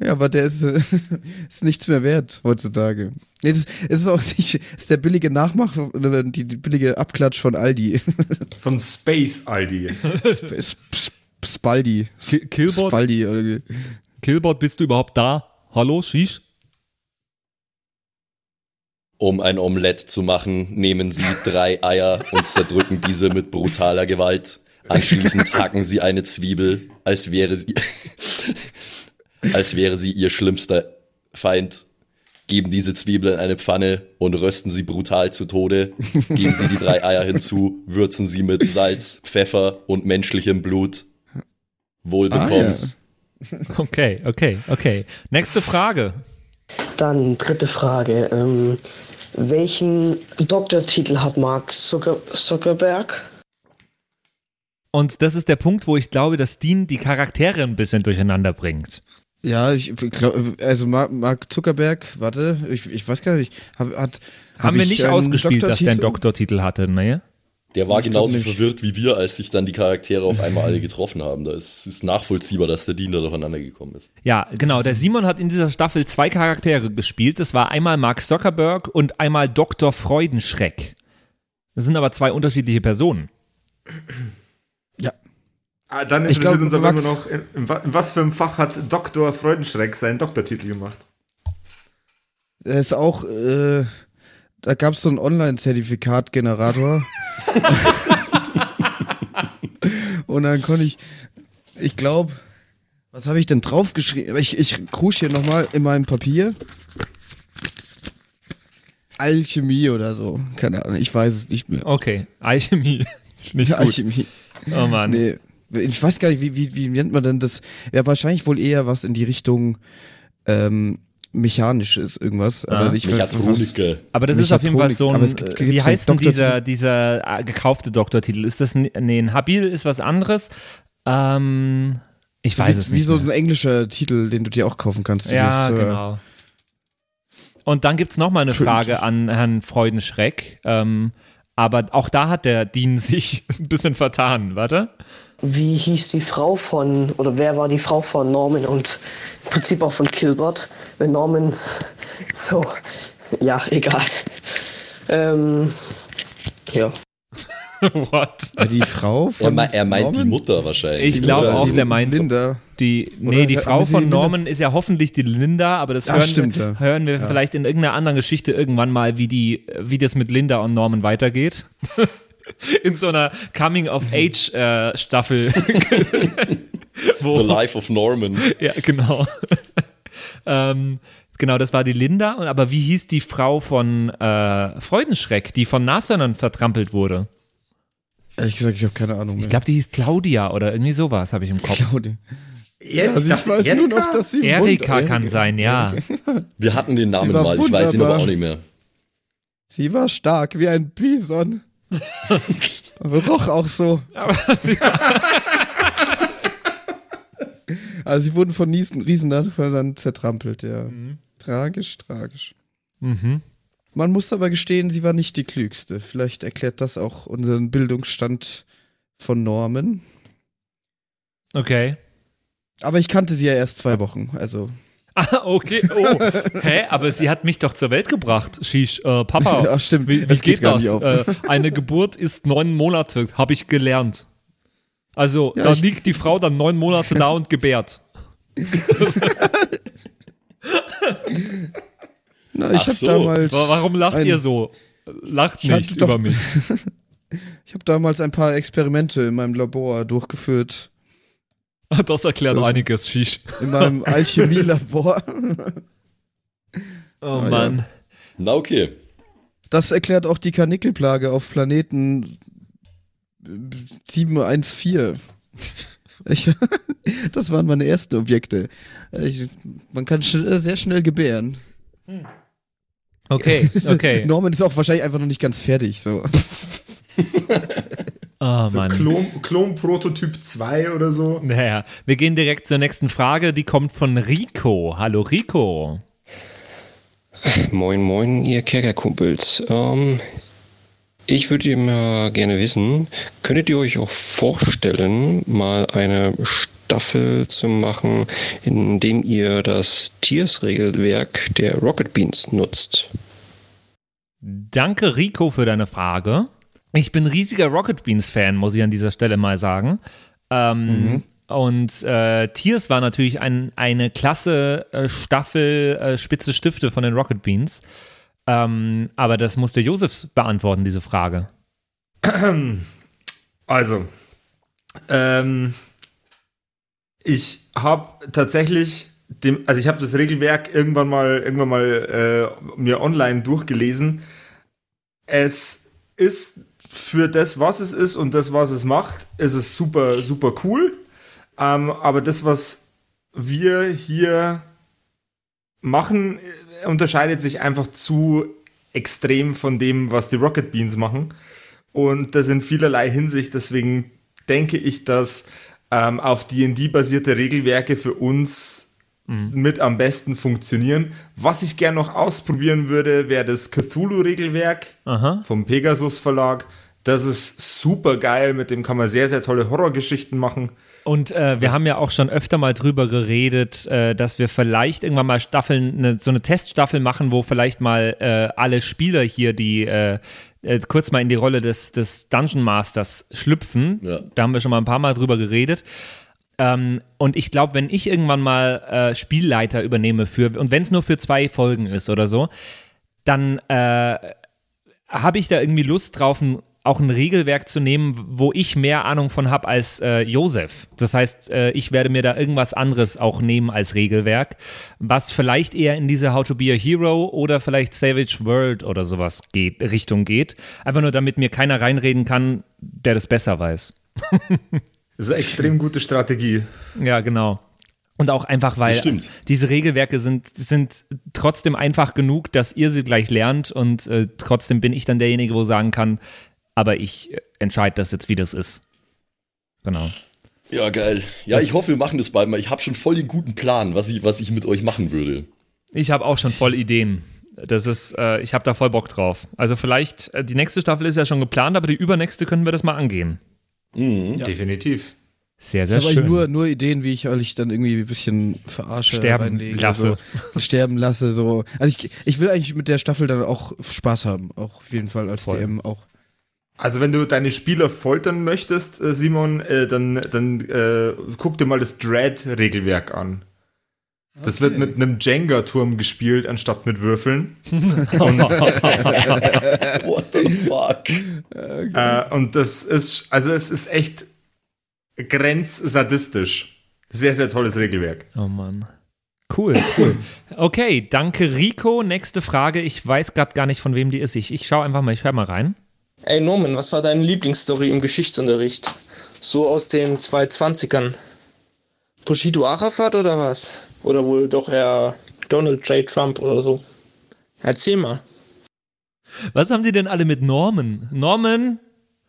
Ja, aber der ist, ist nichts mehr wert heutzutage. Nee, das es ist auch nicht, ist der billige Nachmach, oder die, die billige Abklatsch von Aldi. Von Space Aldi. Sp- Sp- Spaldi. Ki- Killbot, Spaldi. Oder wie. Killbot, bist du überhaupt da? Hallo, Shish? Um ein Omelett zu machen, nehmen Sie drei Eier und zerdrücken diese mit brutaler Gewalt. Anschließend hacken Sie eine Zwiebel, als wäre sie, als wäre sie Ihr schlimmster Feind. Geben diese Zwiebel in eine Pfanne und rösten sie brutal zu Tode. Geben Sie die drei Eier hinzu, würzen sie mit Salz, Pfeffer und menschlichem Blut. Wohlbekommens. Okay, okay, okay. Nächste Frage. Dann dritte Frage. Ähm, welchen Doktortitel hat Mark Zucker Zuckerberg? Und das ist der Punkt, wo ich glaube, dass Dean die Charaktere ein bisschen durcheinander bringt. Ja, ich glaube, also Mark, Zuckerberg, warte, ich, ich weiß gar nicht, hab, hat. hab Haben wir ich nicht ausgespielt, dass der einen Doktortitel? Doktortitel hatte, ne? Der war Ich genauso verwirrt wie wir, als sich dann die Charaktere auf einmal alle getroffen haben. Da ist, ist nachvollziehbar, dass der Dean da durcheinander gekommen ist. Ja, genau. Der Simon hat in dieser Staffel zwei Charaktere gespielt. Das war einmal Mark Zuckerberg und einmal Dr. Freudenschreck. Das sind aber zwei unterschiedliche Personen. Ja. Ah, dann interessiert glaub, uns aber immer noch, in, in was für einem Fach hat Dr. Freudenschreck seinen Doktortitel gemacht? Er ist auch, äh, da gab es so einen Online-Zertifikat-Generator. Und dann konnte ich, ich glaube, was habe ich denn draufgeschrieben? Ich, ich krusch hier nochmal in meinem Papier. Alchemie oder so. Keine Ahnung, ich weiß es nicht mehr. Okay, Alchemie. Nicht gut. Alchemie. Oh Mann. Nee. Ich weiß gar nicht, wie, wie, wie nennt man denn das? Ja, wahrscheinlich wohl eher was in die Richtung ähm, mechanisches irgendwas. Ah. Aber ich was, Mechatroniker. Aber das ist auf jeden Fall so ein, gibt- äh, wie heißt denn dieser, dieser äh, gekaufte Doktortitel? Ist das, nee, ein Habil ist was anderes? Ähm, ich weiß wie, es Wie nicht so mehr. ein englischer Titel, den du dir auch kaufen kannst. Ja, Dieses, äh, genau. Und dann gibt es nochmal eine Frage an Herrn Freudenschreck. Ähm, aber auch da hat der Dean sich ein bisschen vertan, warte. Wie hieß die Frau von, oder wer war die Frau von Norman und im Prinzip auch von Kilbert? Wenn Norman so, ja, egal. Ähm, ja. What? die Frau von Er, mei- er meint die Norman? Mutter wahrscheinlich. Ich glaube auch, die der meint Linda. die, nee, Oder die Frau die von? Norman ist ja hoffentlich die Linda, aber das Ah, hören, stimmt, wir, ja. hören wir vielleicht in irgendeiner anderen Geschichte irgendwann mal, wie die, wie das mit Linda und Norman weitergeht. in so einer Coming-of-Age-Staffel. wo, The Life of Norman. Ja, genau. ähm, genau, das war die Linda. Und, aber wie hieß die Frau von äh, Freudenschreck, die von Nashörnern vertrampelt wurde? Ehrlich gesagt, ich habe keine Ahnung. Ich glaube, die hieß Claudia oder irgendwie sowas, habe ich im Kopf. glaube, Ja, also ich weiß nur noch, dass sie Erika wund- kann sein, ja. Wir hatten den Namen mal, ich weiß ihn aber wunderbar. auch nicht mehr. Sie war stark wie ein Bison. Aber roch auch so. Also sie wurden von Niesen, Riesennachbarn zertrampelt, ja. Tragisch, tragisch. mhm. Man muss aber gestehen, sie war nicht die klügste. Vielleicht erklärt das auch unseren Bildungsstand von Norman. Okay. Aber ich kannte sie ja erst zwei Wochen, also. Ah, okay. Oh. Hä? Aber sie hat mich doch zur Welt gebracht. Shish, äh, Papa. Ja, stimmt. Wie, wie geht geht, das? Äh, eine Geburt ist neun Monate, habe ich gelernt. Also, Ja, da liegt die Frau dann neun Monate da und gebärt. Na, ich Ach so. damals. Wa- Warum lacht ihr so? Lacht nicht über mich. Ich habe damals ein paar Experimente in meinem Labor durchgeführt. Das erklärt Das- einiges, Shish. In meinem Alchemielabor. Oh Ah, ja. Mann. Na okay. Das erklärt auch die Karnickelplage auf Planeten 714. Ich, das waren meine ersten Objekte. Ich, man kann schn sehr schnell gebären. Okay, okay. Norman ist auch wahrscheinlich einfach noch nicht ganz fertig. So. Oh So. Klon, Klon-Prototyp 2 oder so. Naja, wir gehen direkt zur nächsten Frage. Die kommt von Rico. Hallo Rico. Moin, moin, ihr Kerkerkumpels. Ähm, ich würde mal gerne wissen, könntet ihr euch auch vorstellen, mal eine Staffel zu machen, in dem ihr das Tiers-Regelwerk der Rocket Beans nutzt? Danke, Rico, für deine Frage. Ich bin riesiger Rocket Beans-Fan, muss ich an dieser Stelle mal sagen. Ähm, Und äh, Tiers war natürlich ein, eine klasse äh, Staffel äh, Spitze Stifte von den Rocket Beans. Ähm, aber das musste Josef beantworten, diese Frage. Also, ähm, ich habe tatsächlich dem, also ich habe das Regelwerk irgendwann mal, irgendwann mal äh, mir online durchgelesen. Es ist für das, was es ist und das, was es macht, ist es super, super cool. Ähm, aber das, was wir hier machen, äh, unterscheidet sich einfach zu extrem von dem, was die Rocket Beans machen. Und das in vielerlei Hinsicht. Deswegen denke ich, dass ähm, auf D&D basierte Regelwerke für uns mit am besten funktionieren. Was ich gern noch ausprobieren würde, wäre das Cthulhu-Regelwerk vom Pegasus Verlag. Das ist super geil, mit dem kann man sehr, sehr tolle Horrorgeschichten machen. Und äh, wir haben ja auch schon öfter mal drüber geredet, äh, dass wir vielleicht irgendwann mal Staffeln, ne, so eine Teststaffel machen, wo vielleicht mal äh, alle Spieler hier, die äh, äh, kurz mal in die Rolle des, des Dungeon Masters schlüpfen. Ja. Da haben wir schon mal ein paar Mal drüber geredet. Ähm, und ich glaube, wenn ich irgendwann mal äh, Spielleiter übernehme für, und wenn es nur für zwei Folgen ist oder so, dann äh, habe ich da irgendwie Lust drauf, ein, auch ein Regelwerk zu nehmen, wo ich mehr Ahnung von habe als äh, Josef. Das heißt, äh, ich werde mir da irgendwas anderes auch nehmen als Regelwerk, was vielleicht eher in diese How to be a Hero oder vielleicht Savage World oder sowas geht, Richtung geht. Einfach nur, damit mir keiner reinreden kann, der das besser weiß. Das ist eine extrem gute Strategie. Ja, genau. Und auch einfach, weil diese Regelwerke sind, sind trotzdem einfach genug, dass ihr sie gleich lernt und äh, trotzdem bin ich dann derjenige, wo sagen kann, aber ich entscheide das jetzt, wie das ist. Genau. Ja, geil. Ja, ich hoffe, wir machen das bald mal. Ich habe schon voll den guten Plan, was ich, was ich mit euch machen würde. Ich habe auch schon voll Ideen. Das ist, äh, ich habe da voll Bock drauf. Also vielleicht, äh, die nächste Staffel ist ja schon geplant, aber die übernächste können wir das mal angehen. Mhm. Definitiv. Sehr, sehr Ich habe schön. eigentlich nur, nur Ideen, wie ich euch dann irgendwie ein bisschen verarsche. Sterben reinlege, lasse. So, sterben lasse. So. Also ich, ich will eigentlich mit der Staffel dann auch Spaß haben. Auch auf jeden Fall als Voll. DM auch. Also wenn du deine Spieler foltern möchtest, äh, Simon, äh, dann, dann äh, guck dir mal das Dread-Regelwerk an. Das wird mit einem Jenga-Turm gespielt, anstatt mit Würfeln. What the fuck? Äh, und das ist, also es ist echt grenzsadistisch. Sehr, sehr tolles Regelwerk. Oh Mann. Cool, cool. Okay, danke Rico. Nächste Frage. Ich weiß gerade gar nicht, von wem die ist. Ich, ich schaue einfach mal, ich höre mal rein. Ey Norman, was war deine Lieblingsstory im Geschichtsunterricht? So aus den 220ern. Bushido Arafat oder was? Oder wohl doch eher Donald J. Trump oder so? Erzähl mal. Was haben die denn alle mit Norman? Norman?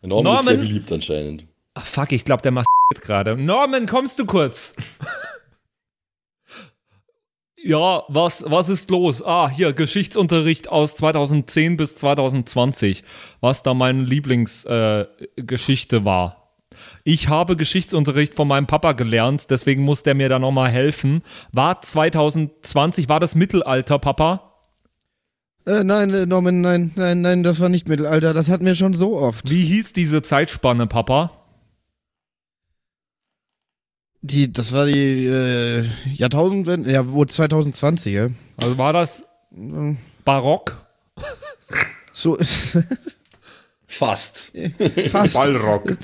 Norman, ist sehr Norman? beliebt anscheinend. Ach fuck, ich glaube, der macht gerade. Norman, kommst du kurz? ja, was, was ist los? Ah, hier, Geschichtsunterricht aus 2010 bis 2020. Was da meine Lieblingsgeschichte äh, war. Ich habe Geschichtsunterricht von meinem Papa gelernt, deswegen muss der mir da nochmal helfen. War 2020, war das Mittelalter, Papa? Äh, nein, äh, Norman, nein, nein, nein, das war nicht Mittelalter. Das hatten wir schon so oft. Wie hieß diese Zeitspanne, Papa? Die, das war die äh, Jahrtausendwende, ja, wo 2020, ja. Also war das Barock? So, Fast. fast. Ballrock.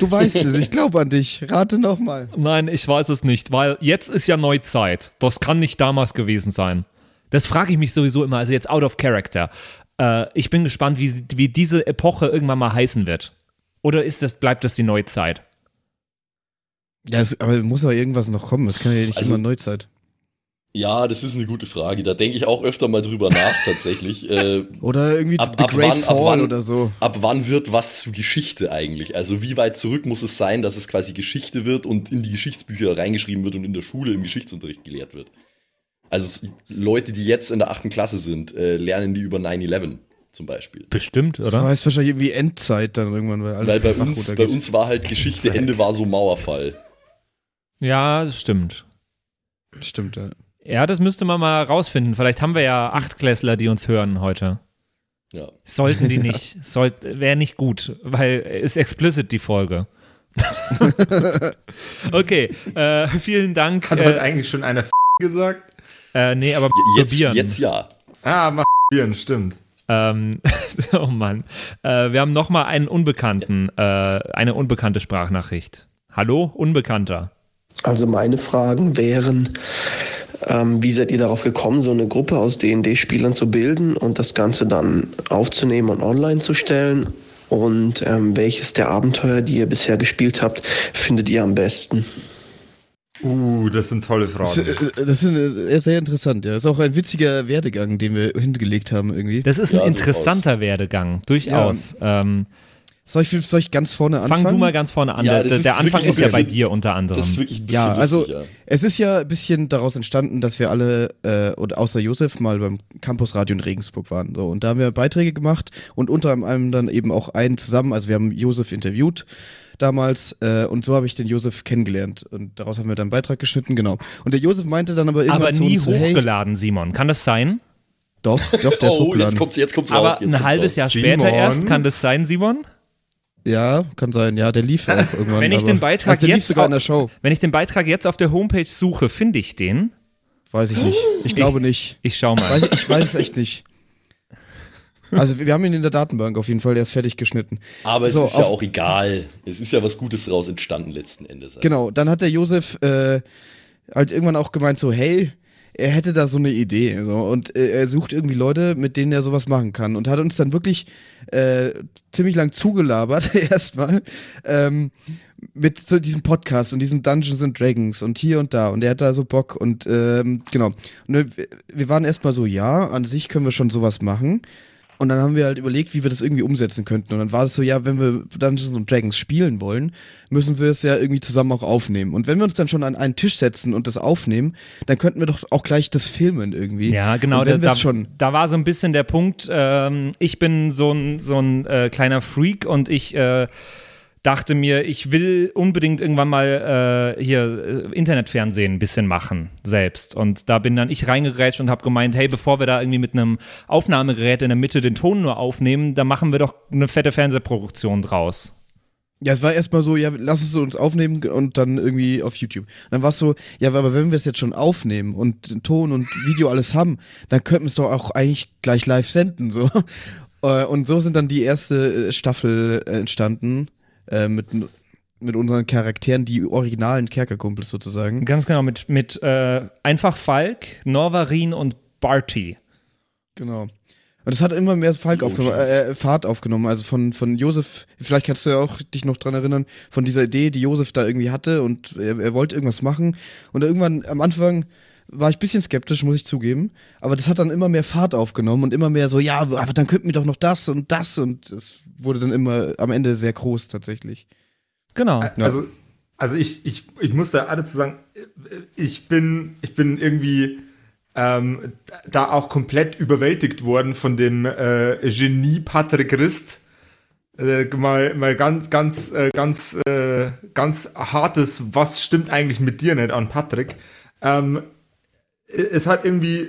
Du weißt es, ich glaube an dich. Rate nochmal. Nein, ich weiß es nicht, weil jetzt ist ja Neuzeit. Das kann nicht damals gewesen sein. Das frage ich mich sowieso immer, also jetzt out of character. Äh, ich bin gespannt, wie, wie diese Epoche irgendwann mal heißen wird. Oder ist das, bleibt das die Neuzeit? Ja, es, aber muss doch irgendwas noch kommen. Es kann ja nicht Also- immer Neuzeit. Ja, das ist eine gute Frage. Da denke ich auch öfter mal drüber nach, tatsächlich. Äh, Oder irgendwie Ab- The ab Great wann- ab wann- oder so. ab wann wird was zu Geschichte eigentlich? Also wie weit zurück muss es sein, dass es quasi Geschichte wird und in die Geschichtsbücher reingeschrieben wird und in der Schule im Geschichtsunterricht gelehrt wird? Also Leute, die jetzt in der achten Klasse sind, äh, lernen die über 9-11 zum Beispiel. Bestimmt, Das oder? war jetzt wahrscheinlich irgendwie Endzeit dann irgendwann, weil alles Weil bei uns, bei uns war halt Geschichte, Ende war so Mauerfall. Ja, das stimmt. Stimmt, ja. Ja, das müsste man mal rausfinden. Vielleicht haben wir ja Achtklässler, die uns hören heute. Ja. Sollten die nicht. Sollt, Wäre nicht gut, weil ist explicit die Folge. okay, äh, vielen Dank. Hat heute Äh, eigentlich schon einer gesagt? äh, nee, aber Jetzt, probieren. jetzt ja. Ah, masturbieren, stimmt. Ähm, oh Mann. Äh, wir haben noch mal einen Unbekannten, äh, eine unbekannte Sprachnachricht. Hallo, Unbekannter. Also meine Fragen wären, ähm, wie seid ihr darauf gekommen, so eine Gruppe aus D&D-Spielern zu bilden und das Ganze dann aufzunehmen und online zu stellen? Und ähm, welches der Abenteuer, die ihr bisher gespielt habt, findet ihr am besten? Uh, das sind tolle Das, Fragen. äh, das ist äh, sehr interessant, ja. Ist auch ein witziger Werdegang, den wir hingelegt haben irgendwie. Das ist ein Ja, interessanter Werdegang, durchaus. Ähm, Soll ich, soll ich ganz vorne anfangen? Fang du mal ganz vorne an. Ja, der der, ist Anfang ist ja bei dir unter anderem. Das ist wirklich ein bisschen Ja, also lustig, ja. es ist ja ein bisschen daraus entstanden, dass wir alle, äh, und außer Josef, mal beim Campusradio in Regensburg waren. So, und da haben wir Beiträge gemacht und unter anderem dann eben auch einen zusammen. Also wir haben Josef interviewt damals äh, und so habe ich den Josef kennengelernt. Und daraus haben wir dann einen Beitrag geschnitten, genau. Und der Josef meinte dann aber irgendwann aber zu nie uns so, hey, hochgeladen, Simon. Kann das sein? doch, doch, der ist Oh, hochgeladen. jetzt kommt's, jetzt kommt's aber raus. Jetzt ein halbes raus. Jahr Simon? später erst. Kann das sein, Simon? Ja, kann sein. Ja, der lief auch irgendwann. Wenn ich aber- den Beitrag also der lief jetzt sogar in au- der Show. Wenn ich den Beitrag jetzt auf der Homepage suche, finde ich den? Weiß ich nicht. Ich glaube nicht. Ich schau mal. Weiß, ich- weiß es echt nicht. Also wir haben ihn in der Datenbank auf jeden Fall, der ist fertig geschnitten. Aber es So, ist ja auf- auch egal. Es ist ja was Gutes daraus entstanden letzten Endes. Genau, dann hat der Josef äh, halt irgendwann auch gemeint so, hey, er hätte da so eine Idee so, und äh, er sucht irgendwie Leute, mit denen er sowas machen kann und hat uns dann wirklich äh, ziemlich lang zugelabert erstmal ähm, mit so diesem Podcast und diesen Dungeons and Dragons und hier und da und er hat da so Bock und ähm, genau. Und wir, wir waren erstmal so, ja, an sich können wir schon sowas machen. Und dann haben wir halt überlegt, wie wir das irgendwie umsetzen könnten. Und dann war das so, ja, wenn wir Dungeons and Dragons spielen wollen, müssen wir es ja irgendwie zusammen auch aufnehmen. Und wenn wir uns dann schon an einen Tisch setzen und das aufnehmen, dann könnten wir doch auch gleich das filmen irgendwie. Ja, genau. Und wenn da, es schon. da war so ein bisschen der Punkt, ähm, ich bin so ein, so ein äh, kleiner Freak und ich äh, dachte mir, ich will unbedingt irgendwann mal äh, hier äh, Internetfernsehen ein bisschen machen, selbst. Und da bin dann ich reingegrätscht und habe gemeint, hey, bevor wir da irgendwie mit einem Aufnahmegerät in der Mitte den Ton nur aufnehmen, da machen wir doch eine fette Fernsehproduktion draus. Ja, es war erstmal so, ja, lass es uns aufnehmen und dann irgendwie auf YouTube. Und dann war es so, ja, aber wenn wir es jetzt schon aufnehmen und Ton und Video alles haben, dann könnten wir es doch auch eigentlich gleich live senden, so. Äh, Und so sind dann die erste äh, Staffel entstanden, äh, mit, mit unseren Charakteren, die originalen Kerkerkumpels sozusagen. Ganz genau, mit, mit äh, einfach Falk, Norvarin und Barty. Genau. Und es hat immer mehr Falk aufgenommen, äh, äh, Fahrt aufgenommen. Also von, von Josef, vielleicht kannst du ja auch dich noch dran erinnern, von dieser Idee, die Josef da irgendwie hatte und er, er wollte irgendwas machen. Und irgendwann am Anfang war ich ein bisschen skeptisch, muss ich zugeben. Aber das hat dann immer mehr Fahrt aufgenommen und immer mehr so, ja, aber dann könnten wir doch noch das und das. Und es wurde dann immer am Ende sehr groß tatsächlich. Genau. Also, also ich, ich, ich muss da alle zu sagen, ich bin, ich bin irgendwie ähm, da auch komplett überwältigt worden von dem äh, Genie Patrick Christ. Äh, mal, mal ganz, ganz, äh, ganz, äh, ganz hartes, was stimmt eigentlich mit dir nicht an Patrick? Ähm, es hat irgendwie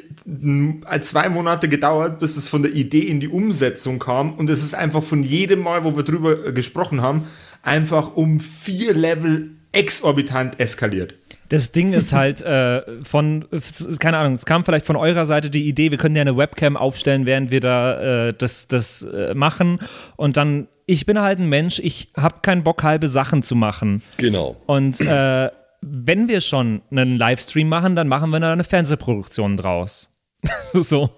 zwei Monate gedauert, bis es von der Idee in die Umsetzung kam. Und es ist einfach von jedem Mal, wo wir drüber äh, gesprochen haben, einfach um vier Level exorbitant eskaliert. Das Ding ist halt äh, von, es ist keine Ahnung, es kam vielleicht von eurer Seite die Idee, wir können ja eine Webcam aufstellen, während wir da äh, das, das äh, machen. Und dann, ich bin halt ein Mensch, ich habe keinen Bock, halbe Sachen zu machen. Genau. Und äh, wenn wir schon einen Livestream machen, dann machen wir da eine Fernsehproduktion draus. so.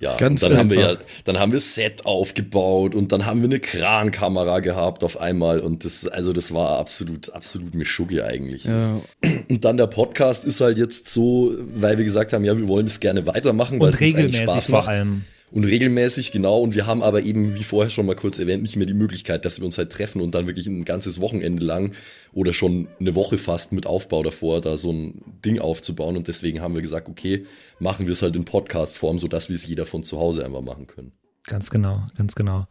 Ja, Ganz und dann haben wir ja, einfach. dann haben wir Set aufgebaut und dann haben wir eine Krankamera gehabt auf einmal und das, also das war absolut, absolut Mischugge eigentlich. Ja. Und dann der Podcast ist halt jetzt so, weil wir gesagt haben, ja, wir wollen das gerne weitermachen, weil Und es uns eigentlich Spaß vor macht. allem. Und regelmäßig, genau. Und wir haben aber eben, wie vorher schon mal kurz erwähnt, nicht mehr die Möglichkeit, dass wir uns halt treffen und dann wirklich ein ganzes Wochenende lang oder schon eine Woche fast mit Aufbau davor, da so ein Ding aufzubauen. Und deswegen haben wir gesagt, okay, machen wir es halt in Podcast-Form, sodass wir es jeder von zu Hause einfach machen können. Ganz genau, ganz genau.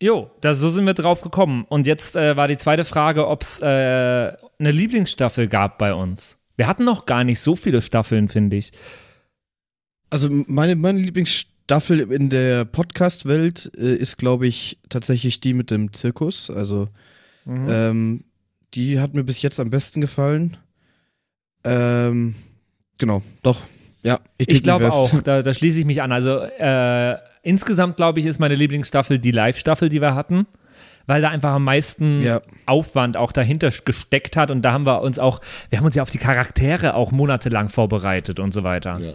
Jo, da, so sind wir drauf gekommen. Und jetzt äh, war die zweite Frage, ob es äh, eine Lieblingsstaffel gab bei uns. Wir hatten noch gar nicht so viele Staffeln, finde ich. Also meine, meine Lieblingsstaffel in der Podcast-Welt äh, ist, glaube ich, tatsächlich die mit dem Zirkus. Also Mhm. ähm, die hat mir bis jetzt am besten gefallen. Ähm, genau, doch. Ja, Ich take glaube auch, da, da schließe ich mich an. Also äh, insgesamt, glaube ich, ist meine Lieblingsstaffel die Live-Staffel, die wir hatten. Weil da einfach am meisten Ja. Aufwand auch dahinter gesteckt hat und da haben wir uns auch, wir haben uns ja auf die Charaktere auch monatelang vorbereitet und so weiter. Ja.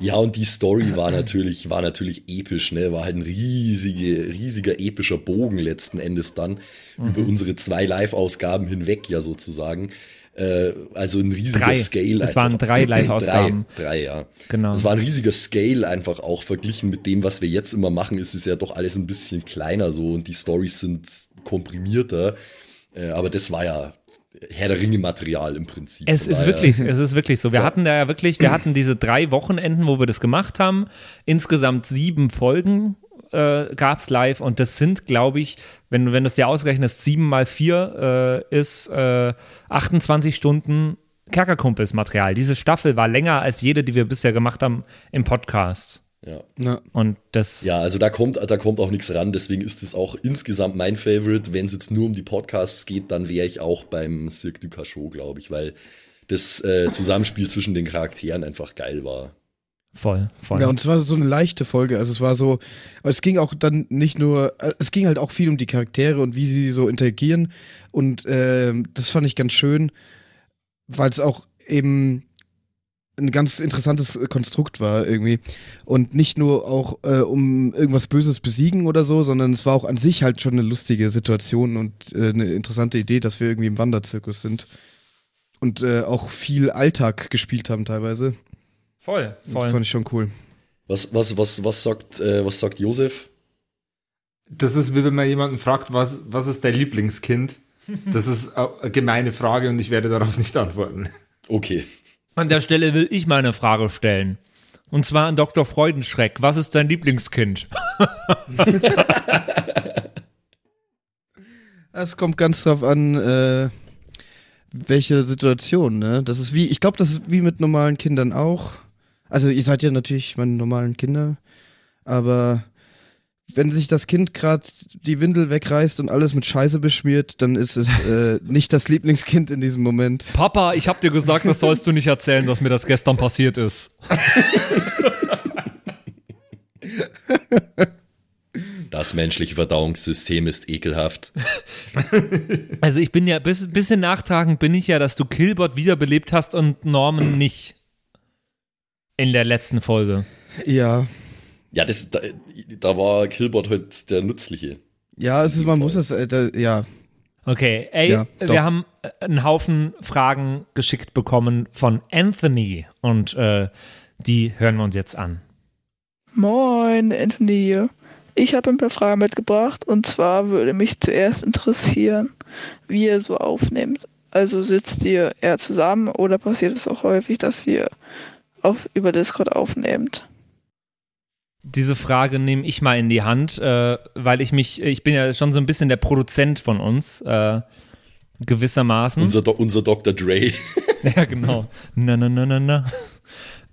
Ja, und die Story war natürlich, war natürlich episch, ne? War halt ein riesige, riesiger epischer Bogen letzten Endes dann über unsere zwei Live-Ausgaben hinweg, ja sozusagen. Äh, also ein riesiger Drei. Scale. Es waren drei Live-Ausgaben. Drei, drei, ja. Genau. Es war ein riesiger Scale einfach auch verglichen mit dem, was wir jetzt immer machen, ist es ja doch alles ein bisschen kleiner so und die Stories sind komprimierter. Äh, aber das war ja Herr der Ringe-Material im Prinzip. Es ist wirklich, es ist wirklich so. Wir Ja. hatten da ja wirklich, wir hatten diese drei Wochenenden, wo wir das gemacht haben. Insgesamt sieben Folgen äh, gab es live und das sind, glaube ich, wenn, du- wenn du es dir ausrechnest, sieben mal vier äh, ist äh, 28 Stunden Kerkerkumpels-Material. Diese Staffel war länger als jede, die wir bisher gemacht haben im Podcast. Ja. Ja. Und das, Ja, also da kommt, da kommt auch nichts ran, deswegen ist es auch insgesamt mein Favorite. Wenn es jetzt nur um die Podcasts geht, dann wäre ich auch beim Cirque du Cachot, glaube ich, weil das äh, Zusammenspiel zwischen den Charakteren einfach geil war. voll, voll. Ja, und es war so eine leichte Folge. Also es war so, aber es ging auch dann nicht nur, äh, es ging halt auch viel um die Charaktere und wie sie so interagieren. Und ähm, das fand ich ganz schön, weil es auch eben ein ganz interessantes Konstrukt war irgendwie. Und nicht nur auch äh, um irgendwas Böses besiegen oder so, sondern es war auch an sich halt schon eine lustige Situation und äh, eine interessante Idee, dass wir irgendwie im Wanderzirkus sind. Und äh, auch viel Alltag gespielt haben teilweise. voll, Das voll. fand ich schon cool. Was, was, was, was sagt, äh, was sagt Josef? Das ist wie wenn man jemanden fragt, was, was ist dein Lieblingskind? Das ist eine gemeine Frage und ich werde darauf nicht antworten. Okay. An der Stelle will ich mal eine Frage stellen. Und zwar an Dr. Freudenschreck. Was ist dein Lieblingskind? Es kommt ganz drauf an, äh, welche Situation, ne? Das ist wie, ich glaube, das ist wie mit normalen Kindern auch. Also ihr seid ja natürlich meine normalen Kinder, aber wenn sich das Kind gerade die Windel wegreißt und alles mit Scheiße beschmiert, dann ist es äh, nicht das Lieblingskind in diesem Moment. Papa, ich hab dir gesagt, das sollst du nicht erzählen, dass mir das gestern passiert ist. Das menschliche Verdauungssystem ist ekelhaft. Also ich bin ja, bis, bisschen nachtragend bin ich ja, dass du Killbot wiederbelebt hast und Norman nicht. In der letzten Folge. Ja, Ja, das, da, da war Killbot halt der Nützliche. ja, es ist, man muss es, äh, da, ja, Okay, ey, Ja, wir haben äh, einen Haufen Fragen geschickt bekommen von Anthony und äh, die hören wir uns jetzt an. Moin, Anthony hier. Ich habe ein paar Fragen mitgebracht und zwar würde mich zuerst interessieren, wie ihr so aufnehmt. Also sitzt ihr eher zusammen oder passiert es auch häufig, dass ihr auf, über Discord aufnehmt? Diese Frage nehme ich mal in die Hand, äh, weil ich mich, ich bin ja schon so ein bisschen der Produzent von uns, äh, gewissermaßen. Unser, Do unser Dr. Dre. Ja, genau. Na, na, na, na, na.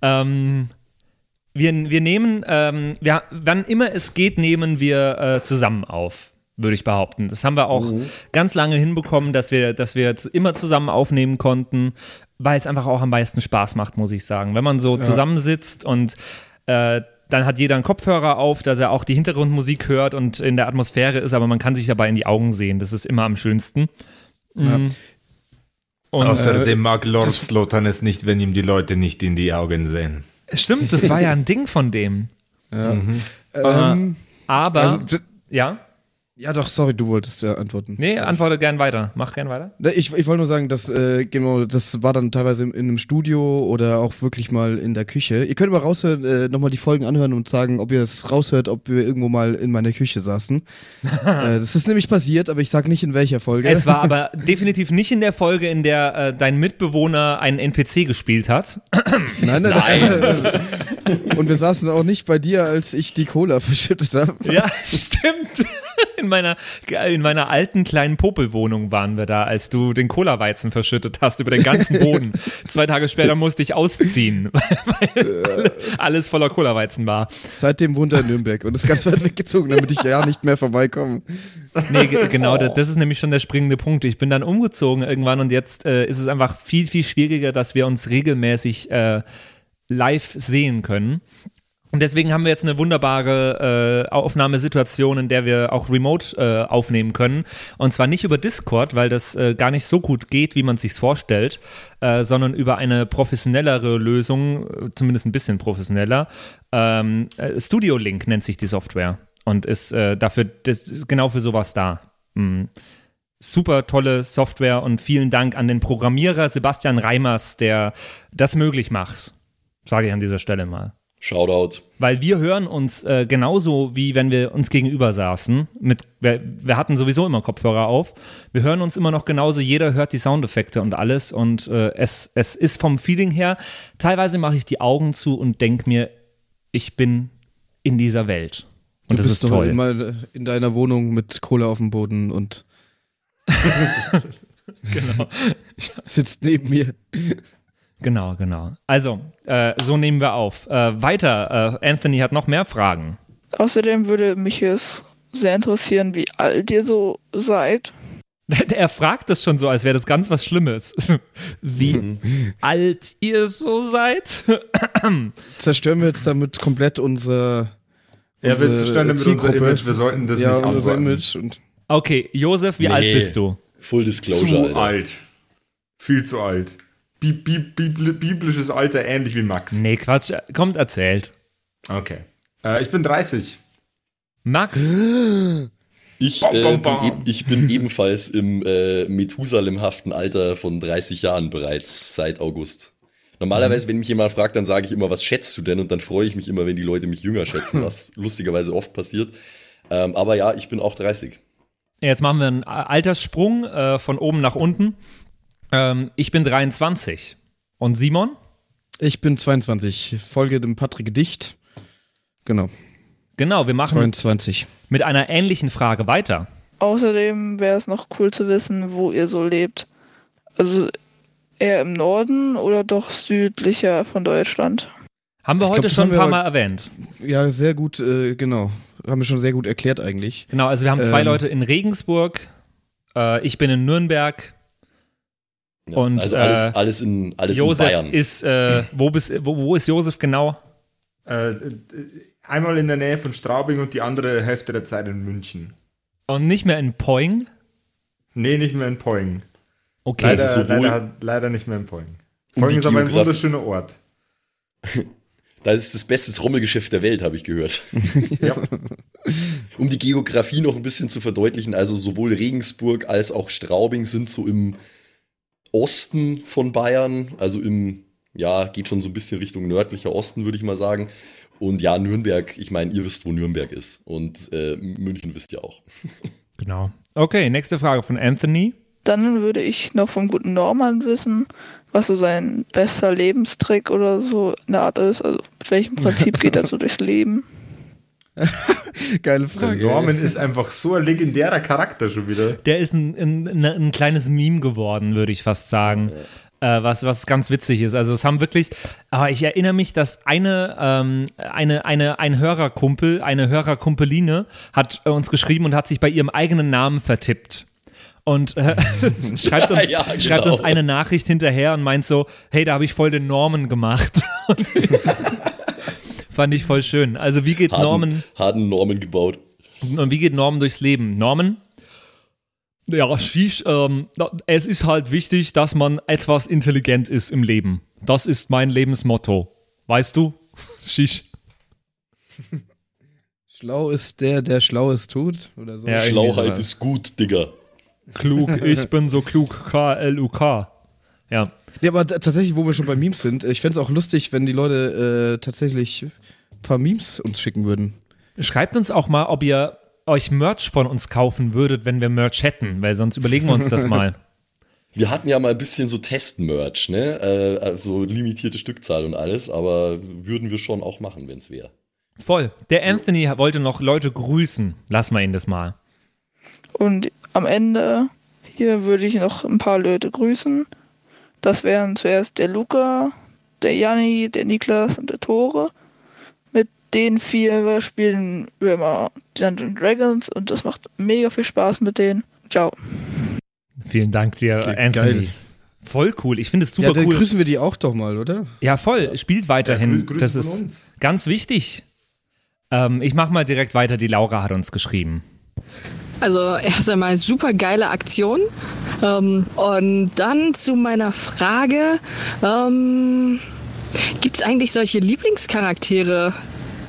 Ähm, wir, wir nehmen, ähm, wir, wann immer es geht, nehmen wir äh, zusammen auf, würde ich behaupten. Das haben wir auch ganz lange hinbekommen, dass wir, dass wir immer zusammen aufnehmen konnten, weil es einfach auch am meisten Spaß macht, muss ich sagen. Wenn man so zusammensitzt und äh, dann hat jeder einen Kopfhörer auf, dass er auch die Hintergrundmusik hört und in der Atmosphäre ist, aber man kann sich dabei in die Augen sehen. Das ist immer am schönsten. Mhm. Und, Außerdem mag Lord Slotan es nicht, wenn ihm die Leute nicht in die Augen sehen. Stimmt, das war ja ein Ding von dem. ähm, Aber, also, ja, ja doch, sorry, du wolltest ja antworten. nee, antworte gern weiter. Mach gern weiter. Ne, Ich, ich wollte nur sagen, dass äh, genau, das war dann teilweise in, in einem Studio oder auch wirklich mal in der Küche. Ihr könnt mal raushören, äh, nochmal die Folgen anhören und sagen, ob ihr es raushört, ob wir irgendwo mal in meiner Küche saßen. äh, das ist nämlich passiert, aber ich sag nicht in welcher Folge. Es war aber definitiv nicht in der Folge, in der äh, dein Mitbewohner einen NPC gespielt hat. nein, nein, nein. und wir saßen auch nicht bei dir, als ich die Cola verschüttet habe. Ja, stimmt. In meiner, in meiner alten kleinen Popelwohnung waren wir da, als du den Cola-Weizen verschüttet hast über den ganzen Boden. Zwei Tage später musste ich ausziehen, weil alles voller Cola-Weizen war. Seitdem wohnt er in Nürnberg und ist ganz weit weggezogen, damit ich ja nicht mehr vorbeikomme. Nee, ge- genau, das, das ist nämlich schon der springende Punkt. Ich bin dann umgezogen irgendwann und jetzt äh, ist es einfach viel, viel schwieriger, dass wir uns regelmäßig äh, live sehen können. Und deswegen haben wir jetzt eine wunderbare äh, Aufnahmesituation, in der wir auch remote äh, aufnehmen können. Und zwar nicht über Discord, weil das äh, gar nicht so gut geht, wie man sich vorstellt, äh, sondern über eine professionellere Lösung, äh, zumindest ein bisschen professioneller. Ähm, äh, Studio Link nennt sich die Software und ist dafür, ist genau für sowas da. Mm. Super tolle Software und vielen Dank an den Programmierer Sebastian Reimers, der das möglich macht. Sage ich an dieser Stelle mal. Shoutout. Weil wir hören uns äh, genauso, wie wenn wir uns gegenüber saßen. Mit, wir, wir hatten sowieso immer Kopfhörer auf. Wir hören uns immer noch genauso. Jeder hört die Soundeffekte und alles. Und äh, es, es ist vom Feeling her, teilweise mache ich die Augen zu und denke mir, ich bin in dieser Welt. Und du das bist ist toll. immer in deiner Wohnung mit Kohle auf dem Boden und genau. sitzt neben mir. Genau, genau. Also, äh, so nehmen wir auf. Äh, weiter, äh, Anthony hat noch mehr Fragen. Außerdem würde mich es sehr interessieren, wie alt ihr so seid. Er fragt das schon so, als wäre das ganz was Schlimmes. Wie Mhm. alt ihr so seid? Zerstören wir jetzt damit komplett unser. Ja, wir unsere zerstören damit unser. Image. Wir sollten das ja, nicht unser. Image und Okay, Josef, wie Nee. alt bist du? Full Disclosure, Zu Alter. alt. Viel zu alt. Bi bi bibli biblisches Alter ähnlich wie Max. Nee, Quatsch. Kommt erzählt. Okay. Äh, ich bin 30. Max, Ich, äh, bin, ich bin ebenfalls im äh, Methusalemhaften Alter von 30 Jahren bereits seit August. Normalerweise, wenn mich jemand fragt, dann sage ich immer, was schätzt du denn? Und dann freue ich mich immer, wenn die Leute mich jünger schätzen, was lustigerweise oft passiert. Ähm, aber ja, ich bin auch 30. jetzt machen wir einen Alterssprung äh, von oben nach unten. Ähm, ich bin 23. Und Simon? ich bin 22. Folge dem Patrick dicht. Genau, Genau, wir machen 22. mit einer ähnlichen Frage weiter. Außerdem wäre es noch cool zu wissen, wo ihr so lebt. Also eher im Norden oder doch südlicher von Deutschland? Haben wir Ich heute glaub, schon ein paar Mal erwähnt. Ja, sehr gut, äh, genau. Haben wir schon sehr gut erklärt eigentlich. Genau, also wir haben zwei Ähm. Leute in Regensburg. Äh, ich bin in Nürnberg. Ja, Und, also alles, äh, alles in, alles Josef in Bayern. ist, äh, wo, bist, wo, wo ist Josef genau? Äh, einmal in der Nähe von Straubing und die andere Hälfte der Zeit in München. Und nicht mehr in Poing? Nee, nicht mehr in Poing. Okay. Leider, Also sowohl- leider, leider nicht mehr in Poing. Poing ist aber ein wunderschöner Ort. Das ist das beste Trommelgeschäft der Welt, habe ich gehört. Ja. Um die Geografie noch ein bisschen zu verdeutlichen, also sowohl Regensburg als auch Straubing sind so im Osten von Bayern, also im, ja, geht schon so ein bisschen Richtung nördlicher Osten, würde ich mal sagen. Und ja, Nürnberg, ich meine, ihr wisst, wo Nürnberg ist. Und äh, München wisst ihr auch. Genau. Okay, nächste Frage von Anthony. Dann würde ich noch vom guten Norman wissen, was so sein bester Lebenstrick oder so eine Art ist. Also mit welchem Prinzip geht er so durchs Leben? Geile Der Frage. Norman ist einfach so ein legendärer Charakter schon wieder. Der ist ein, ein, ein, ein kleines Meme geworden, würde ich fast sagen. Äh, was, was ganz witzig ist. Also es haben wirklich, aber ich erinnere mich, dass eine, ähm, eine, eine, ein Hörerkumpel, eine Hörerkumpeline hat äh, uns geschrieben und hat sich bei ihrem eigenen Namen vertippt. Und äh, schreibt, uns, Ja, genau. schreibt uns eine Nachricht hinterher und meint so, hey, da habe ich voll den Norman gemacht. Fand ich voll schön. Also wie geht Norman Harten, harten Normen gebaut. und wie geht Norman durchs Leben? Norman? Ja, Shish, ähm, es ist halt wichtig, dass man etwas intelligent ist im Leben. Das ist mein Lebensmotto. Weißt du? Shish. Schlau ist der, der Schlaues tut. Oder so. Ja, Schlauheit ist gut, Digga. Klug, ich bin so klug. K-L-U-K. Ja. Ja, aber tatsächlich, wo wir schon bei Memes sind, ich fände es auch lustig, wenn die Leute äh, tatsächlich paar Memes uns schicken würden. Schreibt uns auch mal, ob ihr euch Merch von uns kaufen würdet, wenn wir Merch hätten, weil sonst überlegen wir uns das mal. Wir hatten ja mal ein bisschen so Test-Merch, ne? Äh, also limitierte Stückzahl und alles, aber würden wir schon auch machen, wenn es wäre. Voll. Der Anthony wollte noch Leute grüßen. Lass mal ihn das mal. Und am Ende hier würde ich noch ein paar Leute grüßen. Das wären zuerst der Luca, der Janni, der Niklas und der Tore. Den vier spielen wir immer Dungeons Dragons und das macht mega viel Spaß mit denen. Ciao. Vielen Dank dir, Okay, Anthony. geil. Voll cool. Ich finde es super ja, dann cool. grüßen wir die auch doch mal, oder? Ja, voll. Spielt weiterhin. grü- Grüße das ist uns. ganz wichtig. Ähm, ich mache mal direkt weiter. Die Laura hat uns geschrieben. Also erst einmal super geile Aktion. Ähm, und dann zu meiner Frage, ähm, gibt es eigentlich solche Lieblingscharaktere,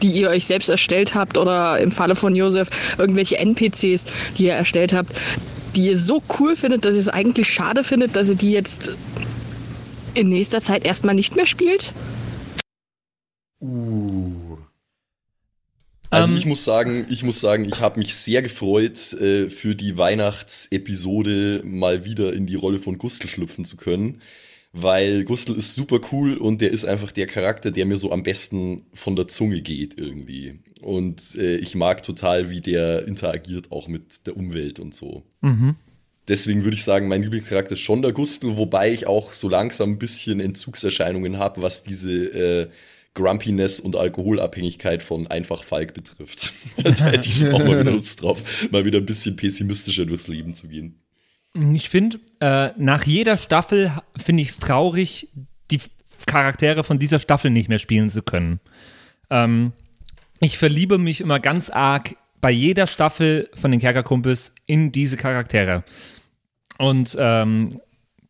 die ihr euch selbst erstellt habt oder im Falle von Josef irgendwelche NPCs, die ihr erstellt habt, die ihr so cool findet, dass ihr es eigentlich schade findet, dass ihr die jetzt in nächster Zeit erstmal nicht mehr spielt? Uh. Also Ähm, ich muss sagen, ich muss sagen, ich habe mich sehr gefreut, äh, für die Weihnachtsepisode mal wieder in die Rolle von Gustl schlüpfen zu können. Weil Gustl ist super cool und der ist einfach der Charakter, der mir so am besten von der Zunge geht irgendwie. Und äh, ich mag total, wie der interagiert auch mit der Umwelt und so. Mhm. Deswegen würde ich sagen, mein Lieblingscharakter ist schon der Gustl, wobei ich auch so langsam ein bisschen Entzugserscheinungen habe, was diese äh, Grumpiness und Alkoholabhängigkeit von Einfach Falk betrifft. da hätte ich schon auch mal wieder Lust drauf, mal wieder ein bisschen pessimistischer durchs Leben zu gehen. Ich finde, äh, nach jeder Staffel finde ich es traurig, die Charaktere von dieser Staffel nicht mehr spielen zu können. Ähm, ich verliebe mich immer ganz arg bei jeder Staffel von den Kerkerkumpels in diese Charaktere. Und ähm,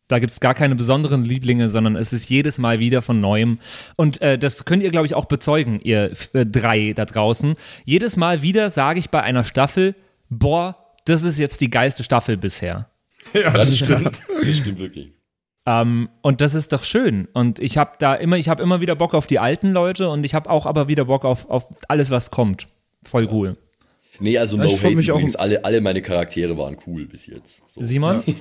da gibt es gar keine besonderen Lieblinge, sondern es ist jedes Mal wieder von neuem. Und äh, das könnt ihr, glaube ich, auch bezeugen, ihr äh, drei da draußen. Jedes Mal wieder sage ich bei einer Staffel, boah, das ist jetzt die geilste Staffel bisher. Ja, Das stimmt. Das stimmt wirklich. Ähm, und das ist doch schön. Und ich habe da immer, ich habe immer wieder Bock auf die alten Leute und ich habe auch aber wieder Bock auf, auf alles, was kommt. Voll cool. Nee, also Ja, no hate mich auch- übrigens. Alle, alle meine Charaktere waren cool bis jetzt. So. Simon?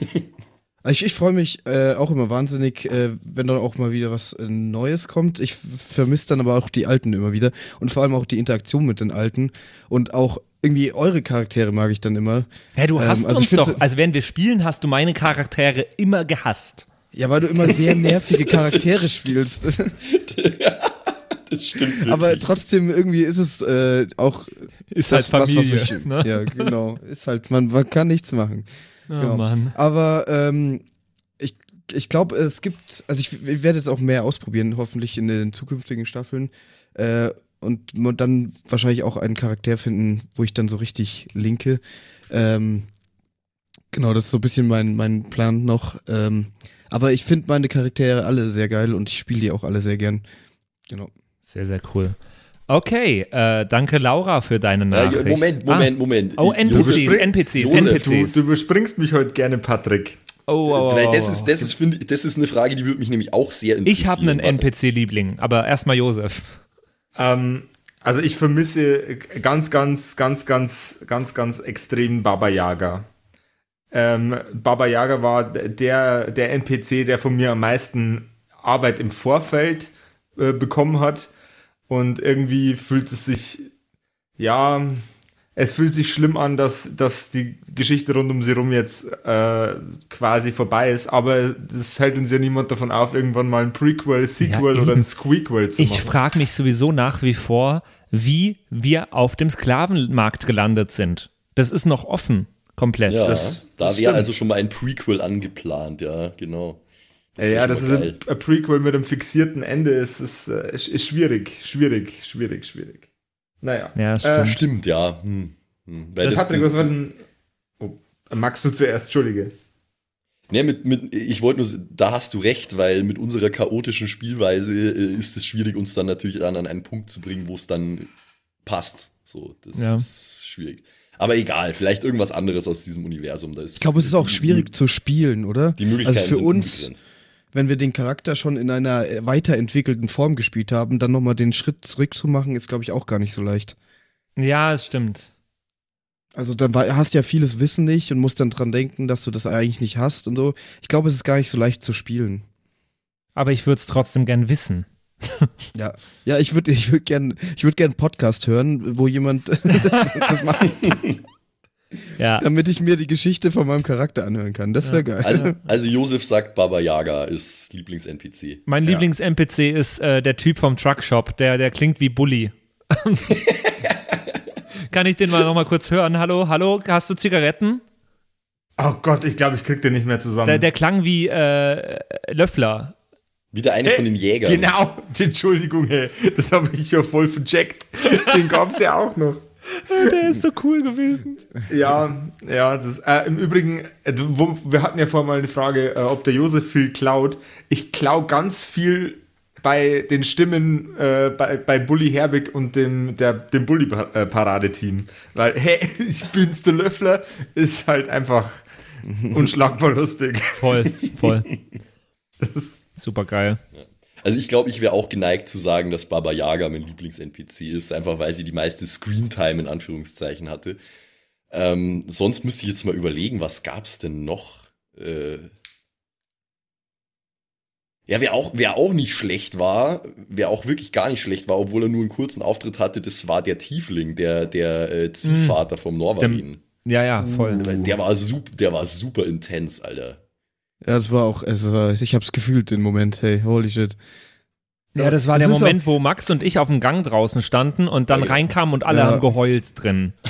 Ich, ich freue mich äh, auch immer wahnsinnig, äh, wenn dann auch mal wieder was äh, Neues kommt. Ich vermisse dann aber auch die Alten immer wieder und vor allem auch die Interaktion mit den Alten und auch irgendwie eure Charaktere mag ich dann immer. Hä, du Ähm, hast also ich uns doch, also wenn wir spielen, hast du meine Charaktere immer gehasst. Ja, weil du immer sehr nervige Charaktere spielst. Das stimmt wirklich. Aber trotzdem irgendwie ist es äh, auch Ist das, halt was, Familie. was ich, ne? Ja, genau. Ist halt, man, man kann nichts machen. Oh Genau. Mann. Aber ähm, ich, ich glaube, es gibt, also ich, ich werde jetzt auch mehr ausprobieren, hoffentlich in den zukünftigen Staffeln. Äh, und dann wahrscheinlich auch einen Charakter finden, wo ich dann so richtig linke. Ähm, genau, das ist so ein bisschen mein, mein Plan noch. Ähm, aber ich finde meine Charaktere alle sehr geil und ich spiele die auch alle sehr gern. Genau. Sehr, sehr cool. Okay, äh, danke Laura für deine Nachricht. Moment, Moment, Moment. Oh, NPCs, NPCs, Josef, Du, NPCs. du überspringst mich heute gerne, Patrick. Oh, oh, oh, Weil oh, das ist, das ist, finde ich, das ist eine Frage, die würde mich nämlich auch sehr interessieren. ich habe einen NPC-Liebling, aber erstmal Josef. Ähm, also ich vermisse ganz, ganz, ganz, ganz, ganz, ganz extrem Baba Yaga. Ähm, Baba Yaga war der, der NPC, der von mir am meisten Arbeit im Vorfeld äh, bekommen hat. Und irgendwie fühlt es sich, ja, es fühlt sich schlimm an, dass, dass die Geschichte rund um sie rum jetzt äh, quasi vorbei ist. Aber das hält uns ja niemand davon auf, irgendwann mal ein Prequel, Sequel Ja, oder ein. Squeakquel zu Ich machen. frage mich sowieso nach wie vor, wie wir auf dem Sklavenmarkt gelandet sind. Das ist noch offen, komplett. Ja, Das- da wäre also schon mal ein Prequel angeplant, ja, genau. Das ja, das ist ein, Prequel mit einem fixierten Ende. Es ist, äh, ist, ist schwierig, schwierig, schwierig, schwierig. Naja. Ja, das Äh, stimmt. Stimmt, ja. Hm. Hm. Weil das, das, Patrick, das, denn. Oh, magst du zuerst? Entschuldige. Nee, mit, mit, ich wollte nur, da hast du recht, weil mit unserer chaotischen Spielweise äh, ist es schwierig, uns dann natürlich dann an einen Punkt zu bringen, wo es dann passt. So, das Ja. ist schwierig. Aber egal, vielleicht irgendwas anderes aus diesem Universum. Da ist Ich glaube, es ist auch schwierig zu spielen, oder? Die Möglichkeiten also für sind uns, unbegrenzt. Wenn wir den Charakter schon in einer äh, weiterentwickelten Form gespielt haben, dann nochmal den Schritt zurück zu machen, ist, glaube ich, auch gar nicht so leicht. Ja, es stimmt. Also dann hast du ja vieles Wissen nicht und musst dann dran denken, dass du das eigentlich nicht hast und so. Ich glaube, es ist gar nicht so leicht zu spielen. Aber ich würde es trotzdem gern wissen. Ja, ja, ich würde, ich würde gern, ich würde gern einen Podcast hören, wo jemand das, das macht, Ja. damit ich mir die Geschichte von meinem Charakter anhören kann. Das wäre geil. Also, also Josef sagt, Baba Yaga ist Lieblings-NPC. Mein Lieblings-NPC ist äh, der Typ vom Truckshop, der, der klingt wie Bully. Kann ich den mal noch mal kurz hören? Hallo, hallo, hast du Zigaretten? Oh Gott, ich glaube, ich krieg den nicht mehr zusammen. Der, der klang wie äh, Löffler. Wieder eine von den Jägern. Genau, Entschuldigung, hey, das habe ich ja voll vercheckt. Den gab's ja auch noch. Der ist so cool gewesen. Ja, ja, das, äh, im Übrigen, äh, wo, wir hatten ja vorher mal eine Frage, äh, ob der Josef viel klaut. Ich klau ganz viel bei den Stimmen äh, bei, bei Bully Herbig und dem, der, dem Bully-Paradeteam. Weil, hey, ich bin's, der Löffler, ist halt einfach unschlagbar lustig. Voll, voll. Das ist, Super geil. Also ich glaube, ich wäre auch geneigt zu sagen, dass Baba Yaga mein Lieblings-NPC ist, einfach weil sie die meiste Screentime in Anführungszeichen hatte. Ähm, sonst müsste ich jetzt mal überlegen, was gab's denn noch? Äh ja, wer auch, wer auch nicht schlecht war, wer auch wirklich gar nicht schlecht war, obwohl er nur einen kurzen Auftritt hatte, das war der Tiefling, der, der äh, Ziehvater vom Norwalin. Ja, ja, voll. Der war, super, der war super intens, Alter. Ja, es war auch, es war, ich hab's gefühlt den Moment, hey, holy shit. Ja, das war Das der Moment, wo Max und ich auf dem Gang draußen standen und dann Ja, ja. reinkamen und alle Ja. haben geheult drin.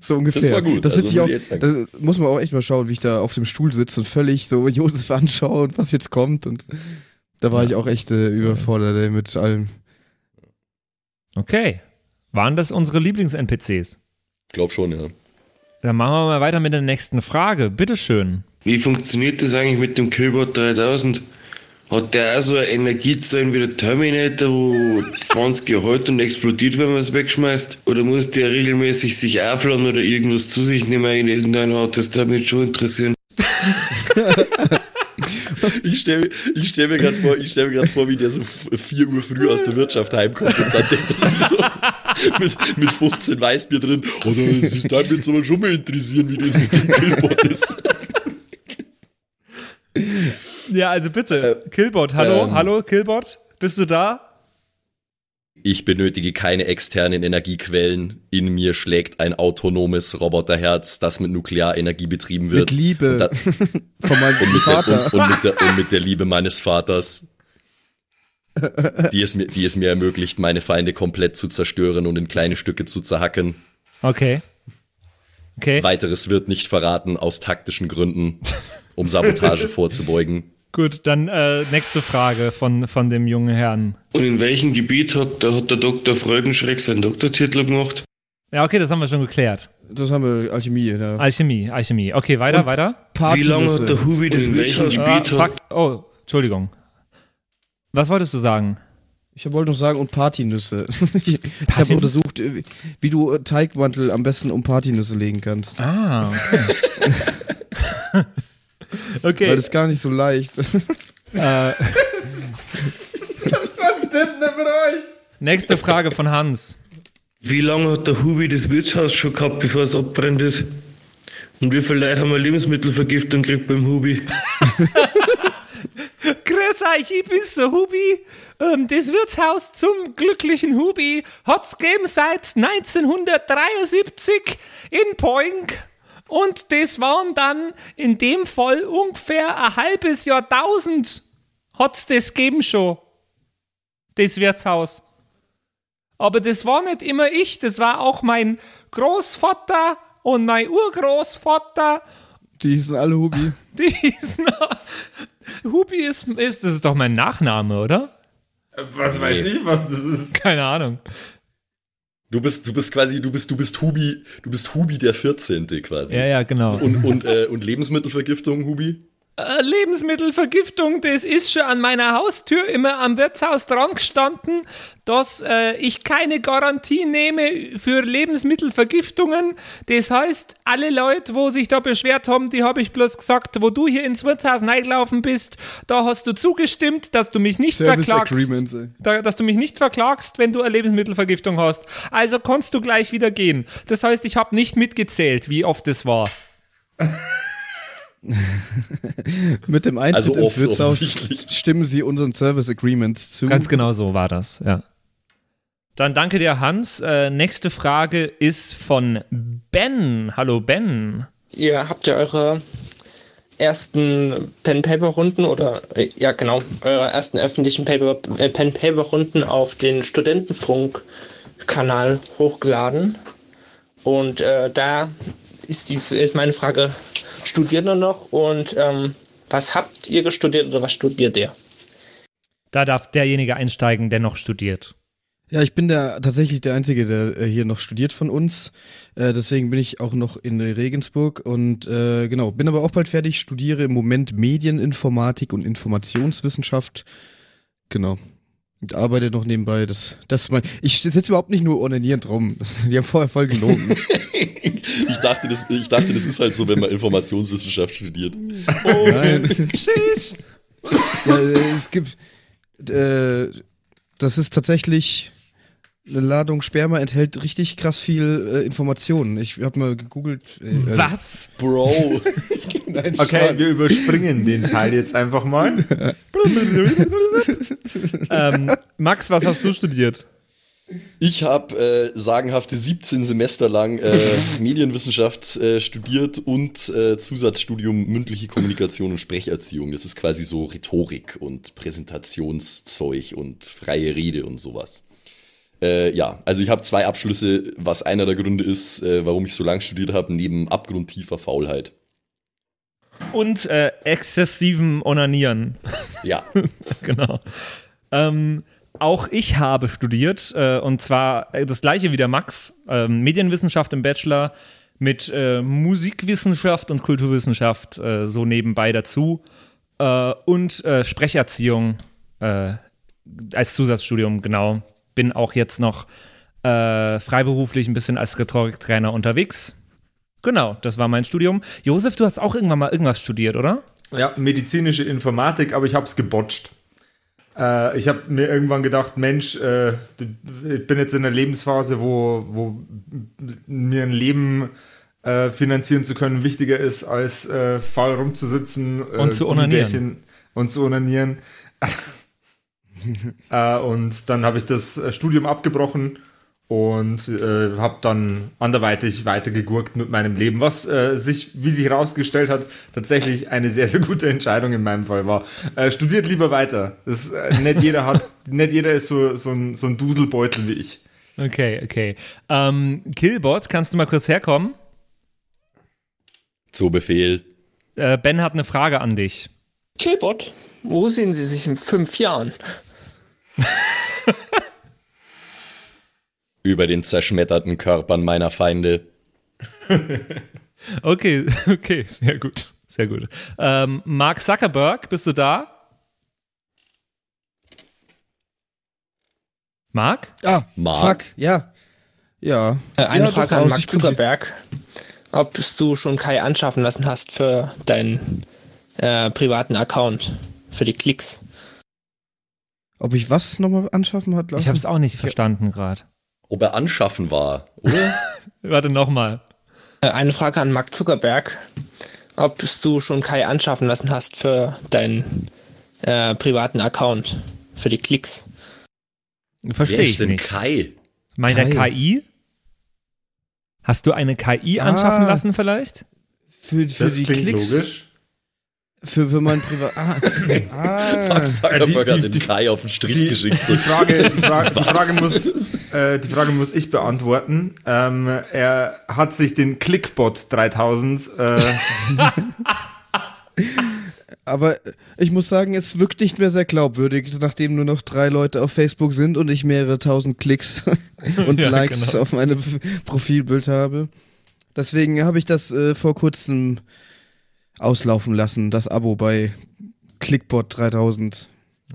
So ungefähr. Das war gut, Das, also ich auch, ich das muss man auch echt mal schauen, wie ich da auf dem Stuhl sitze und völlig so Josef anschaue und was jetzt kommt. Und da war ich auch echt äh, überfordert ey, mit allem. Okay. Waren das unsere Lieblings-NPCs? Glaub schon, ja. Dann machen wir mal weiter mit der nächsten Frage. Bitteschön. Wie funktioniert das eigentlich mit dem Killbot 3000? Hat der auch so eine Energiezellen wie der Terminator, wo 20 Jahre hält und explodiert, wenn man es wegschmeißt? Oder muss der regelmäßig sich aufladen oder irgendwas zu sich nehmen in irgendeiner Art? Das würde mich schon interessieren. Ich stelle ich stell mir gerade vor, stell vor, wie der so 4 Uhr früh aus der Wirtschaft heimkommt und dann denkt er sich so mit, mit 15 Weißbier drin, oh, das ist da jetzt aber schon mal interessieren, wie das mit dem Killbot ist. Ja, also bitte. Killbot, hallo, ähm, hallo, Killbot, bist du da? Ich benötige keine externen Energiequellen. In mir schlägt ein autonomes Roboterherz, das mit Nuklearenergie betrieben wird. Mit Liebe Und, da, von meinem und, mit der, Vater. und, und, mit der, und mit der Liebe meines Vaters. Die es, mir, die es mir ermöglicht, meine Feinde komplett zu zerstören und in kleine Stücke zu zerhacken. Okay. Okay. Weiteres wird nicht verraten aus taktischen Gründen, um Sabotage vorzubeugen. Gut, dann äh, nächste Frage von, von dem jungen Herrn. Und in welchem Gebiet hat, da hat der Dr. Freudenschreck seinen Doktortitel gemacht? Ja, okay, das haben wir schon geklärt. Das haben wir Alchemie. Ja. Alchemie, Alchemie. Okay, weiter, Und weiter. Wie lange hat der Hubi das in welchem Wirtshaus Ah, fuck. Oh, Entschuldigung. Was wolltest du sagen? Ich wollte noch sagen, und Partynüsse. ich ich habe untersucht, äh, wie du äh, Teigmantel am besten um Partynüsse legen kannst. Ah, okay. Weil das ist gar nicht so leicht. Äh, nächste Frage von Hans. Wie lange hat der Hubi das Wirtshaus schon gehabt, bevor es abbrennt ist? Und wie viele Leute haben eine Lebensmittelvergiftung gekriegt beim Hubi? Grüß euch, ich bin's, der Hubi. Ähm, das Wirtshaus zum glücklichen Hubi hat's gegeben seit 1973 in Poing. Und das waren dann in dem Fall ungefähr ein halbes Jahrtausend hat's das gegeben schon. Das Wirtshaus. Aber das war nicht immer ich, das war auch mein Großvater und mein Urgroßvater. Die hießen alle Hubi. Die hießen. Hubi ist, ist, das ist doch mein Nachname, oder? Was weiß ich, was das ist? Keine Ahnung. Du bist, du bist quasi, du bist, du bist Hubi, du bist Hubi der 14. quasi. Ja, ja, genau. Und, und, äh, und Lebensmittelvergiftung, Hubi? Äh, Lebensmittelvergiftung, das ist schon an meiner Haustür immer am Wirtshaus dran gestanden, dass äh, ich keine Garantie nehme für Lebensmittelvergiftungen. Das heißt, alle Leute, wo sich da beschwert haben, die habe ich bloß gesagt, wo du hier ins Wirtshaus reingelaufen bist, da hast du zugestimmt, dass du mich nicht Service verklagst. Da, dass du mich nicht verklagst, wenn du eine Lebensmittelvergiftung hast. Also kannst du gleich wieder gehen. Das heißt, ich habe nicht mitgezählt, wie oft es war. Mit dem Eintritt Also ins Wirtshaus stimmen sie unseren Service Agreements zu. Ganz genau so war das, ja. Dann danke dir, Hans. Äh, nächste Frage ist von Ben. Hallo, Ben. Ihr habt ja eure ersten Pen-Paper-Runden oder, äh, ja genau, eure ersten öffentlichen Paper, äh, Pen-Paper-Runden auf den Studentenfunk-Kanal hochgeladen. Und äh, da ist, die, ist meine Frage, studiert ihr noch und ähm, was habt ihr gestudiert oder was studiert ihr? Da darf derjenige einsteigen, der noch studiert. Ja, ich bin der tatsächlich der Einzige, der äh, hier noch studiert von uns. Äh, deswegen bin ich auch noch in Regensburg und äh, genau, bin aber auch bald fertig, studiere im Moment Medieninformatik und Informationswissenschaft. Genau. Und arbeite noch nebenbei. Das, das ist mein. Ich sitze überhaupt nicht nur onanierend rum. Die haben vorher voll gelogen. Ich dachte, das, ich dachte, das ist halt so, wenn man Informationswissenschaft studiert. Nein. Tschüss. Ja, es gibt. Äh, das ist tatsächlich. Eine Ladung Sperma enthält richtig krass viel äh, Informationen. Ich habe mal gegoogelt. Äh, äh, Was? Bro. Nein, Okay, wir überspringen den Teil jetzt einfach mal. ähm, Max, was hast du studiert? Ich habe äh, sagenhafte 17 Semester lang äh, Medienwissenschaft äh, studiert und äh, Zusatzstudium mündliche Kommunikation und Sprecherziehung. Das ist quasi so Rhetorik und Präsentationszeug und freie Rede und sowas. Äh, ja, also ich habe zwei Abschlüsse, was einer der Gründe ist, äh, warum ich so lange studiert habe, neben abgrundtiefer Faulheit. Und exzessivem Onanieren. Ja. genau. Ähm, auch ich habe studiert äh, und zwar äh, das gleiche wie der Max, ähm, Medienwissenschaft im Bachelor mit äh, Musikwissenschaft und Kulturwissenschaft äh, so nebenbei dazu äh, und äh, Sprecherziehung äh, als Zusatzstudium, genau. Bin auch jetzt noch äh, freiberuflich ein bisschen als Rhetoriktrainer unterwegs. Genau, das war mein Studium. Josef, du hast auch irgendwann mal irgendwas studiert, oder? Ja, medizinische Informatik, aber ich habe es gebotcht. Äh, ich habe mir irgendwann gedacht, Mensch, äh, ich bin jetzt in einer Lebensphase, wo, wo mir ein Leben äh, finanzieren zu können wichtiger ist, als äh, faul rumzusitzen äh, Und zu onanieren. Gummibärchen Und zu onanieren. äh, und dann habe ich das Studium abgebrochen und äh, habe dann anderweitig weitergegurkt mit meinem Leben, was äh, sich, wie sich herausgestellt hat, tatsächlich eine sehr, sehr gute Entscheidung in meinem Fall war. Äh, studiert lieber weiter. Das, äh, nicht jeder hat, nicht jeder ist so, so, ein, so ein Duselbeutel wie ich. Okay, okay. Ähm, Killbot, kannst du mal kurz herkommen? Zu Befehl. Äh, ben hat eine Frage an dich. Killbot, wo sehen Sie sich in fünf Jahren? Über den zerschmetterten Körpern meiner Feinde. Okay, okay, sehr gut, sehr gut. Ähm, Mark Zuckerberg, bist du da? Mark? Ah, Mark? fuck, ja. Ja. Äh, eine ja, Frage an Mark. Zuckerberg. Ob du schon Kai anschaffen lassen hast für deinen äh, privaten Account, für die Klicks. Ob ich was nochmal anschaffen hat lassen? Ich habe es auch nicht verstanden gerade. Ob er anschaffen war, oder? Warte nochmal. Äh, eine Frage an Mark Zuckerberg. Ob du schon Kai anschaffen lassen hast für deinen äh, privaten Account, für die Klicks. Verstehe Wer ist ich denn nicht. Kai? Meint er Kai. KI? Hast du eine KI anschaffen Ah. lassen vielleicht? Für, für Das die klingt Klicks. logisch. Für, für mein Privat. Ah, ah. Max Zuckerberg die- hat die- den die- Kai auf den Strich Die, geschickt. die, Frage, die, Frage, die? Frage muss, äh, die Frage muss ich beantworten. Ähm, er hat sich den Clickbot 3000 äh, Aber ich muss sagen, es wirkt nicht mehr sehr glaubwürdig, nachdem nur noch drei Leute auf Facebook sind und ich mehrere tausend Klicks und Ja, Likes genau. auf meinem Profilbild habe. Deswegen habe ich das äh, vor kurzem auslaufen lassen, das Abo bei Clickbot 3000.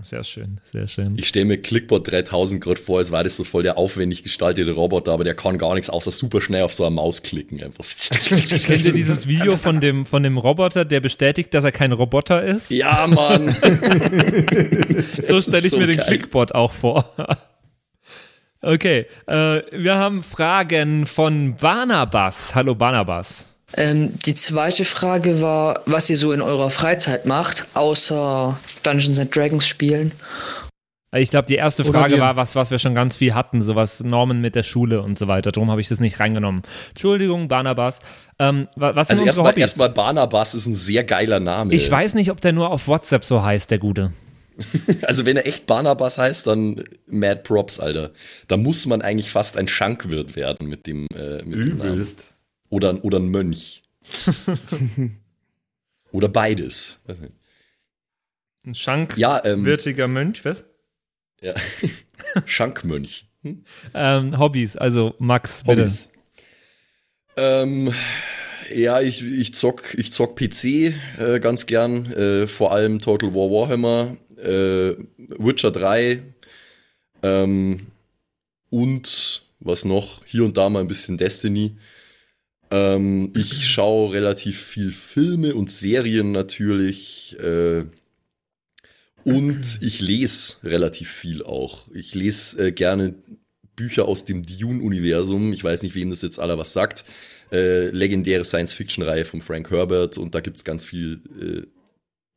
Sehr schön, sehr schön. Ich stelle mir Clickbot 3000 gerade vor, als war das so voll der aufwendig gestaltete Roboter, aber der kann gar nichts außer super schnell auf so eine Maus klicken. Einfach. Kennt ihr dieses Video von dem, von dem Roboter, der bestätigt, dass er kein Roboter ist? Ja, Mann. so stelle ich so mir den geil. Clickbot auch vor. okay, äh, wir haben Fragen von Barnabas. Hallo Barnabas. Ähm, die zweite Frage war, was ihr so in eurer Freizeit macht, außer Dungeons and Dragons spielen. Ich glaube, die erste Frage war was, was wir schon ganz viel hatten, sowas Normen mit der Schule und so weiter. Darum habe ich das nicht reingenommen. Entschuldigung, Barnabas. Ähm, wa- was sind Also erstmal erstmal Barnabas ist ein sehr geiler Name. ich weiß nicht, ob der nur auf WhatsApp so heißt, der Gute. Also wenn er echt Barnabas heißt, dann Mad Props, Alter. Da muss man eigentlich fast ein Schankwirt werden mit dem, äh, mit dem Namen. Oder, ein- oder ein Mönch. oder beides. Weiß nicht. Ein Schank, Ja, ähm, würdiger Mönch, was? Ja. Schankmönch. Hm? Ähm, Hobbys, also Max, bitte. Hobbys. Ähm, ja, ich, ich zock, ich zock PC äh, ganz gern, äh, vor allem Total War Warhammer, äh, Witcher 3 ähm, und was noch, hier und da mal ein bisschen Destiny. Ähm, ich schaue relativ viel Filme und Serien natürlich. Äh, Und ich lese relativ viel auch. Ich lese äh, gerne Bücher aus dem Dune-Universum. Ich weiß nicht, wem das jetzt aller was sagt. Äh, legendäre Science-Fiction-Reihe von Frank Herbert und da gibt es ganz viel äh,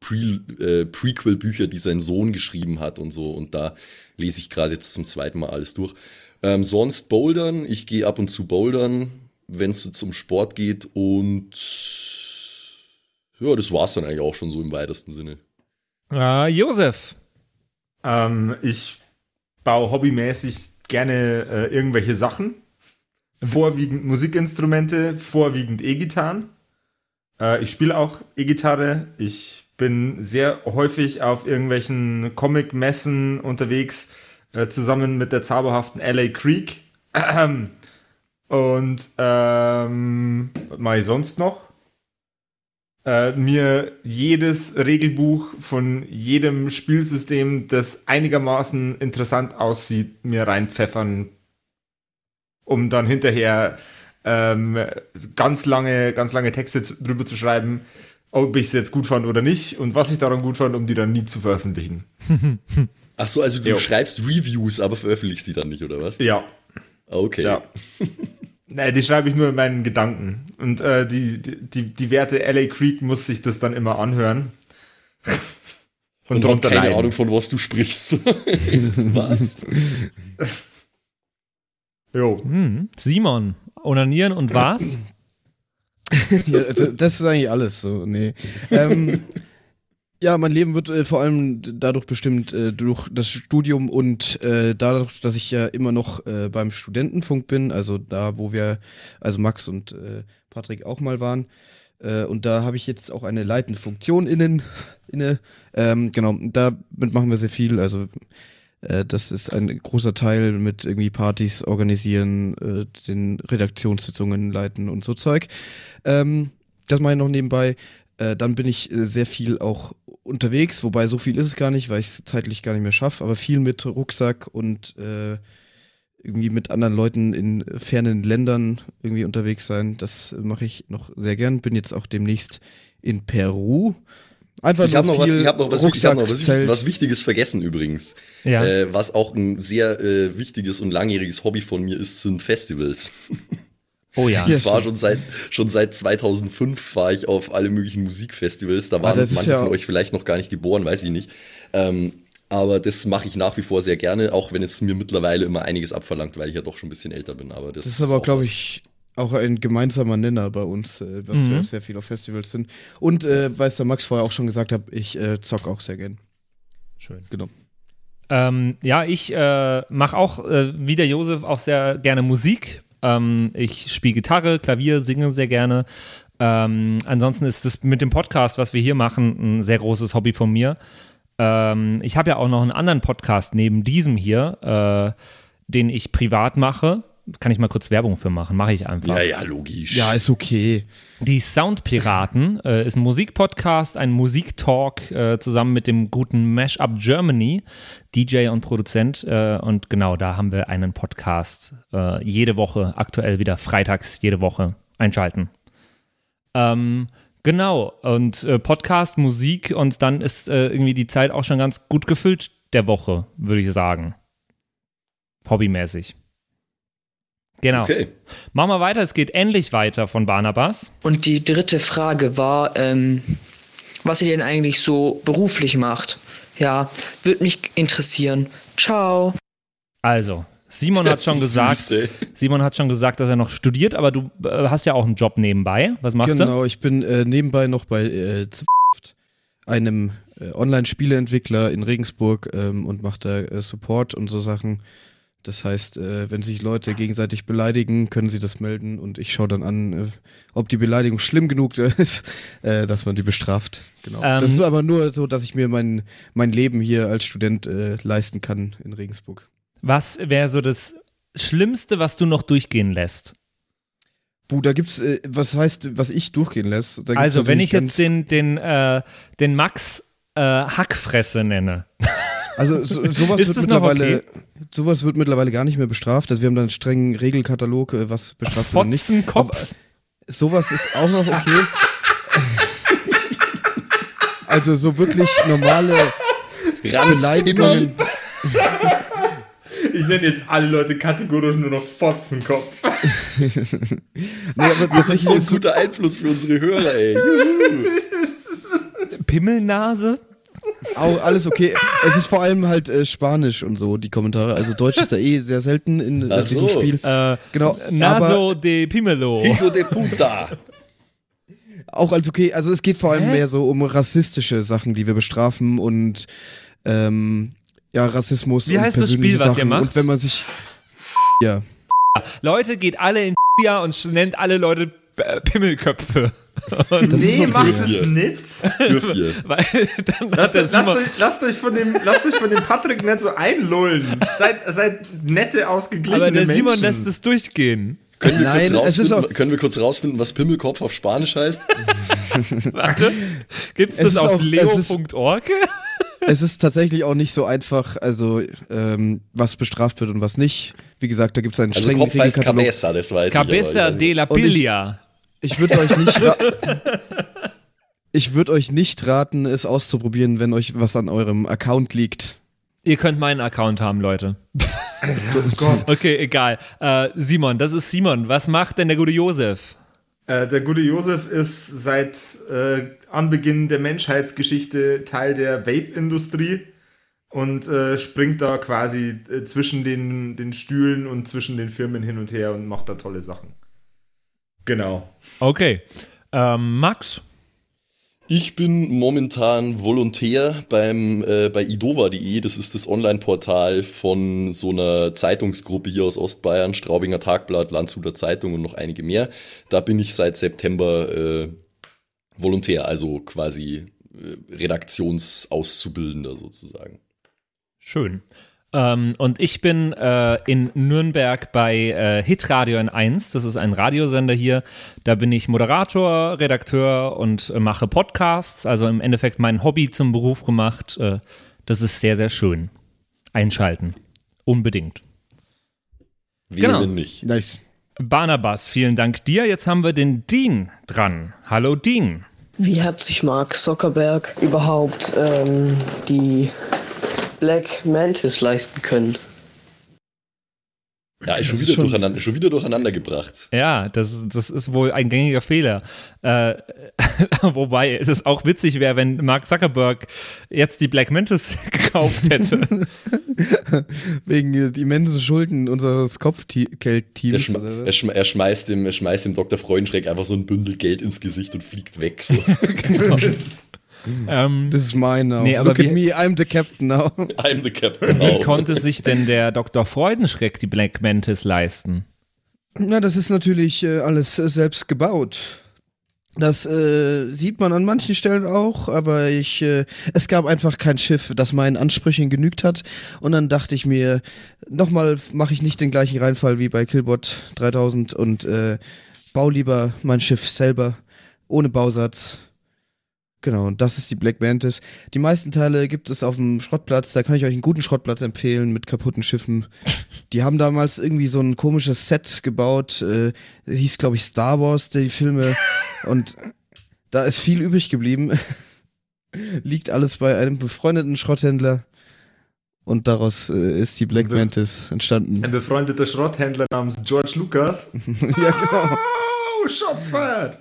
Pre äh, Prequel-Bücher, die sein Sohn geschrieben hat und so. Und da lese ich gerade jetzt zum zweiten Mal alles durch. Ähm, sonst Bouldern. Ich gehe ab und zu Bouldern, wenn es zum Sport geht. Und ja, das war's dann eigentlich auch schon so im weitesten Sinne. Äh, Josef. Ähm, ich baue hobbymäßig gerne äh, irgendwelche Sachen. Vorwiegend Musikinstrumente, vorwiegend E-Gitarren. Äh, ich spiele auch E-Gitarre. Ich bin sehr häufig auf irgendwelchen Comic-Messen unterwegs, äh, zusammen mit der zauberhaften LA Creek. Und ähm, was mache ich sonst noch? Äh, mir jedes Regelbuch von jedem Spielsystem, das einigermaßen interessant aussieht, mir reinpfeffern, um dann hinterher ähm, ganz lange, ganz lange Texte drüber zu schreiben, ob ich es jetzt gut fand oder nicht und was ich daran gut fand, um die dann nie zu veröffentlichen. Ach so, also du Jo. schreibst Reviews, aber veröffentlichst sie dann nicht, oder was? Ja. Okay. Ja. Nee, die schreibe ich nur in meinen Gedanken. Und äh, die, die, die, die Werte LA Creek muss sich das dann immer anhören. Und, hat drunter keine leiden. Ahnung, von was du sprichst. was? Jo. Hm. Simon, onanieren und was? ja, das ist eigentlich alles so. Nee. Ähm, ja, mein Leben wird äh, vor allem dadurch bestimmt äh, durch das Studium und äh, dadurch, dass ich ja immer noch äh, beim Studentenfunk bin, also da, wo wir, also Max und äh, Patrick auch mal waren. Äh, und da habe ich jetzt auch eine leitende Funktion innen, inne. Ähm, genau, damit machen wir sehr viel. Also das ist ein großer Teil mit irgendwie Partys organisieren, den Redaktionssitzungen leiten und so Zeug. Ähm, das mache ich noch nebenbei. Äh, dann bin ich äh, sehr viel auch unterwegs, wobei so viel ist es gar nicht, weil ich es zeitlich gar nicht mehr schaffe, aber viel mit Rucksack und äh, irgendwie mit anderen Leuten in fernen Ländern irgendwie unterwegs sein. Das mache ich noch sehr gern. Bin jetzt auch demnächst in Peru. Einfach Ich habe nur noch, was, ich hab noch, was, ich hab noch was, was Wichtiges vergessen übrigens. Ja. Äh, was auch ein sehr äh, wichtiges und langjähriges Hobby von mir ist, sind Festivals. Oh ja. ich war schon seit, schon seit 2005 war ich auf alle möglichen Musikfestivals. Da waren ist manche ja- von euch vielleicht noch gar nicht geboren, weiß ich nicht. Ähm, aber das mache ich nach wie vor sehr gerne, auch wenn es mir mittlerweile immer einiges abverlangt, weil ich ja doch schon ein bisschen älter bin. Aber das, Das ist aber, glaube ich, auch ein gemeinsamer Nenner bei uns, äh, was Mhm. wir auch sehr viel auf Festivals sind. Und äh, weil es der Max vorher auch schon gesagt hat, ich äh, zock auch sehr gern. Schön. Genau. Ähm, ja, ich äh, mache auch, äh, wie der Josef, auch sehr gerne Musik. Ähm, ich spiele Gitarre, Klavier, singe sehr gerne. Ähm, ansonsten ist das mit dem Podcast, was wir hier machen, ein sehr großes Hobby von mir. Ähm, ich habe ja auch noch einen anderen Podcast neben diesem hier, äh, den ich privat mache. Kann ich mal kurz Werbung für machen? Mache ich einfach. Ja, ja, logisch. Ja, ist okay. Die Soundpiraten äh, ist ein Musikpodcast, ein Musiktalk äh, zusammen mit dem guten Mashup Germany, DJ und Produzent. Äh, und genau, da haben wir einen Podcast äh, jede Woche, aktuell wieder freitags jede Woche einschalten. Ähm, genau, und äh, Podcast, Musik und dann ist äh, irgendwie die Zeit auch schon ganz gut gefüllt der Woche, würde ich sagen. Hobbymäßig. Genau. Okay. Machen wir weiter, es geht endlich weiter von Barnabas. Und die dritte Frage war, ähm, was ihr denn eigentlich so beruflich macht. Ja, würde mich interessieren. Ciao. Also, Simon hat Das schon ist gesagt, süß. Simon hat schon gesagt, dass er noch studiert, aber du äh, hast ja auch einen Job nebenbei. Was machst Genau, ich bin äh, nebenbei noch bei äh, einem äh, Online-Spieleentwickler in Regensburg ähm, und mache da äh, Support und so Sachen. Das heißt, äh, wenn sich Leute gegenseitig beleidigen, können sie das melden und ich schaue dann an, äh, ob die Beleidigung schlimm genug ist, äh, dass man die bestraft. Genau. Ähm, das ist aber nur so, dass ich mir mein, mein Leben hier als Student äh, leisten kann in Regensburg. Was wäre so das Schlimmste, was du noch durchgehen lässt? Buh, da gibt's, äh, was heißt, was ich durchgehen lässt? Also, wenn ich jetzt den, den, äh, den Max Hackfresse nenne. Also so, sowas Ist wird das mittlerweile, okay? sowas wird mittlerweile gar nicht mehr bestraft. Also wir haben da einen strengen Regelkatalog, äh, was bestraft wird und nicht. Fotzenkopf. Aber sowas ist auch noch okay. also so wirklich normale, Beleidigungen. Ich nenne jetzt alle Leute kategorisch nur noch Fotzenkopf. Nee, aber Wir sind so ein ist guter Einfluss für unsere Hörer, ey. Pimmelnase? Auch alles okay. Es ist vor allem halt äh, Spanisch und so, die Kommentare. Also Deutsch ist da eh sehr selten in Ach diesem so. Spiel. Äh, Genau. Naso de Pimelo. Hijo de puta. Auch als okay. Also es geht vor allem Hä? mehr so um rassistische Sachen, die wir bestrafen und ähm, ja, Rassismus Wie und heißt das Spiel, was ihr Sachen. macht? Und wenn man sich ja, Leute, geht alle in und nennt alle Leute Pimmelköpfe. Und Das Nee, macht es nicht. Dürft ihr. weil dann Lasst, der lasst, euch, lasst, euch von dem, lasst euch von dem Patrick nicht so einlullen. Seid, seid nette, ausgeglichene aber der Menschen. Simon lässt es durchgehen. Können wir, Nein, kurz rausfinden, können wir kurz rausfinden, was Pimmelkopf auf Spanisch heißt? Warte, gibt's Es das ist auf auch- es ist- leo.org? es ist tatsächlich auch nicht so einfach, also ähm, was bestraft wird und was nicht. Wie gesagt, da gibt es einen Also strengen Kopf heißt Regelkatalog. Cabeza, das weiß Cabeza ich. aber- de la Und ich- Pilla. Ich würde euch nicht Ich würde euch nicht raten, es auszuprobieren, wenn euch was an eurem Account liegt. Ihr könnt meinen Account haben, Leute. Oh Gott. Okay, egal. Äh, Simon, das ist Simon. Was macht denn der gute Josef? Äh, der gute Josef ist seit äh, Anbeginn der Menschheitsgeschichte Teil der Vape-Industrie und äh, springt da quasi äh, zwischen den, den Stühlen und zwischen den Firmen hin und her und macht da tolle Sachen. Genau. Okay. Ähm, Max? Ich bin momentan Volontär beim, äh, bei idova.de. Das ist das Online-Portal von so einer Zeitungsgruppe hier aus Ostbayern, Straubinger Tagblatt, Landshuter Zeitung und noch einige mehr. Da bin ich seit September äh, Volontär, also quasi äh, Redaktionsauszubildender sozusagen. Schön. Ähm, und ich bin äh, in Nürnberg bei äh, Hitradio N1. Das ist ein Radiosender hier. Da bin ich Moderator, Redakteur und äh, mache Podcasts. Also im Endeffekt mein Hobby zum Beruf gemacht. Äh, das ist sehr, sehr schön. Einschalten. Unbedingt. Wer Genau. nicht? Nice. Barnabas, vielen Dank dir. Jetzt haben wir den Dean dran. Hallo Dean. Wie hat sich Mark Zuckerberg überhaupt ähm, die Black Mantis leisten können? Ja, ist schon Das ist wieder, schon- durcheinander, schon wieder durcheinander gebracht. Ja, das, das ist wohl ein gängiger Fehler. Äh, wobei es auch witzig wäre, wenn Mark Zuckerberg jetzt die Black Mantis gekauft hätte. Wegen äh, die immensen Schulden unseres Er, Kopfgeldteams. schm er, schm er, schmeißt dem, er schmeißt dem Dr. Freudenschreck einfach so ein Bündel Geld ins Gesicht und fliegt weg. So. Ähm, Das ist mein now. Nee, aber Look at wie- me, I'm the captain now. I'm the captain wie now. konnte sich denn der Dr. Freudenschreck die Black Mantis leisten? Na, das ist natürlich äh, alles äh, selbst gebaut. Das äh, sieht man an manchen Stellen auch, aber ich, äh, es gab einfach kein Schiff, das meinen Ansprüchen genügt hat. Und dann dachte ich mir, nochmal mache ich nicht den gleichen Reinfall wie bei Killbot 3000 und äh, bau lieber mein Schiff selber, ohne Bausatz. Genau, und das ist die Black Mantis. Die meisten Teile gibt es auf dem Schrottplatz. Da kann ich euch einen guten Schrottplatz empfehlen mit kaputten Schiffen. Die haben damals irgendwie so ein komisches Set gebaut. Äh, hieß, glaube ich, Star Wars, die Filme. und da ist viel übrig geblieben. Liegt alles bei einem befreundeten Schrotthändler. Und daraus äh, ist die Black Mantis entstanden. Ein befreundeter Schrotthändler namens George Lucas. ja, genau. Oh, Shots fired!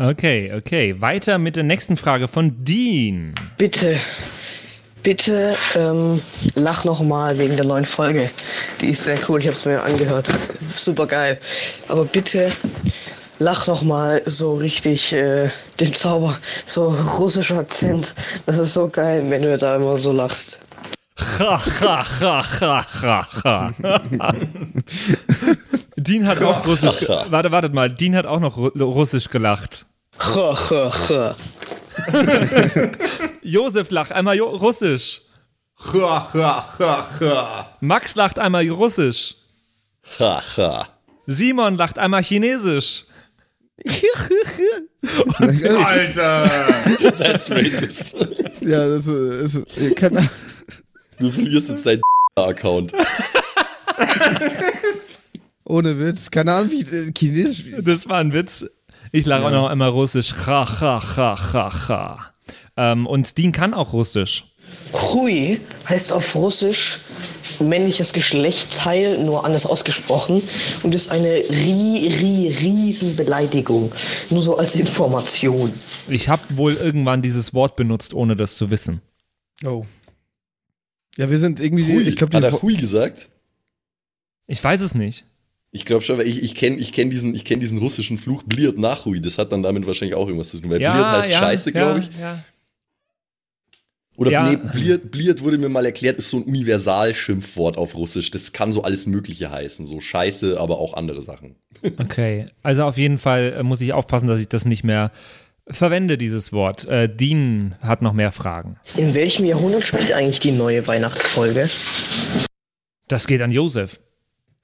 Okay, okay. Weiter mit der nächsten Frage von Dean. Bitte, bitte ähm, lach noch mal wegen der neuen Folge. Die ist sehr cool, ich habe es mir angehört. Super geil. Aber bitte lach noch mal so richtig äh, den Zauber, so russischer Akzent. Das ist so geil, wenn du da immer so lachst. Ha, ha, ha, ha, ha, ha. Dean hat auch Russisch. ge- Warte, wartet mal. Dean hat auch noch Ru Russisch gelacht. Ha, ha, ha. Josef lacht einmal jo Russisch. Ha, ha, ha, ha. Max lacht einmal Russisch. Ha, ha. Simon lacht einmal Chinesisch. Alter! That's racist. ja, das ist, ist keine Ahnung. Du verlierst jetzt deinen Account. Ohne Witz. Keine Ahnung, wie äh, Chinesisch. Das war ein Witz. Ich lache auch noch einmal Russisch. Ha, ha, ha, ha, ha. Ähm, und Dean kann auch Russisch. Hui heißt auf Russisch männliches Geschlechtsteil, nur anders ausgesprochen und ist eine ri, ri, riesen Beleidigung. Nur so als Information. Ich habe wohl irgendwann dieses Wort benutzt, ohne das zu wissen. Oh. Ja, wir sind irgendwie, Hui. ich glaube, Hat er Hui gesagt? Ich weiß es nicht. Ich glaube schon, weil ich, ich kenne ich kenn diesen, ich kenn diesen russischen Fluch Bliert nach Hui. Das hat dann damit wahrscheinlich auch irgendwas zu tun. Weil Ja, Bliert heißt ja, Scheiße, glaube ich. ja. Oder Ja. nee, Bliert, Bliert wurde mir mal erklärt, ist so ein Universalschimpfwort auf Russisch. Das kann so alles Mögliche heißen. So Scheiße, aber auch andere Sachen. Okay, also auf jeden Fall äh, muss ich aufpassen, dass ich das nicht mehr verwende, dieses Wort. Äh, Dean hat noch mehr Fragen. In welchem Jahrhundert spielt eigentlich die neue Weihnachtsfolge? Das geht an Josef.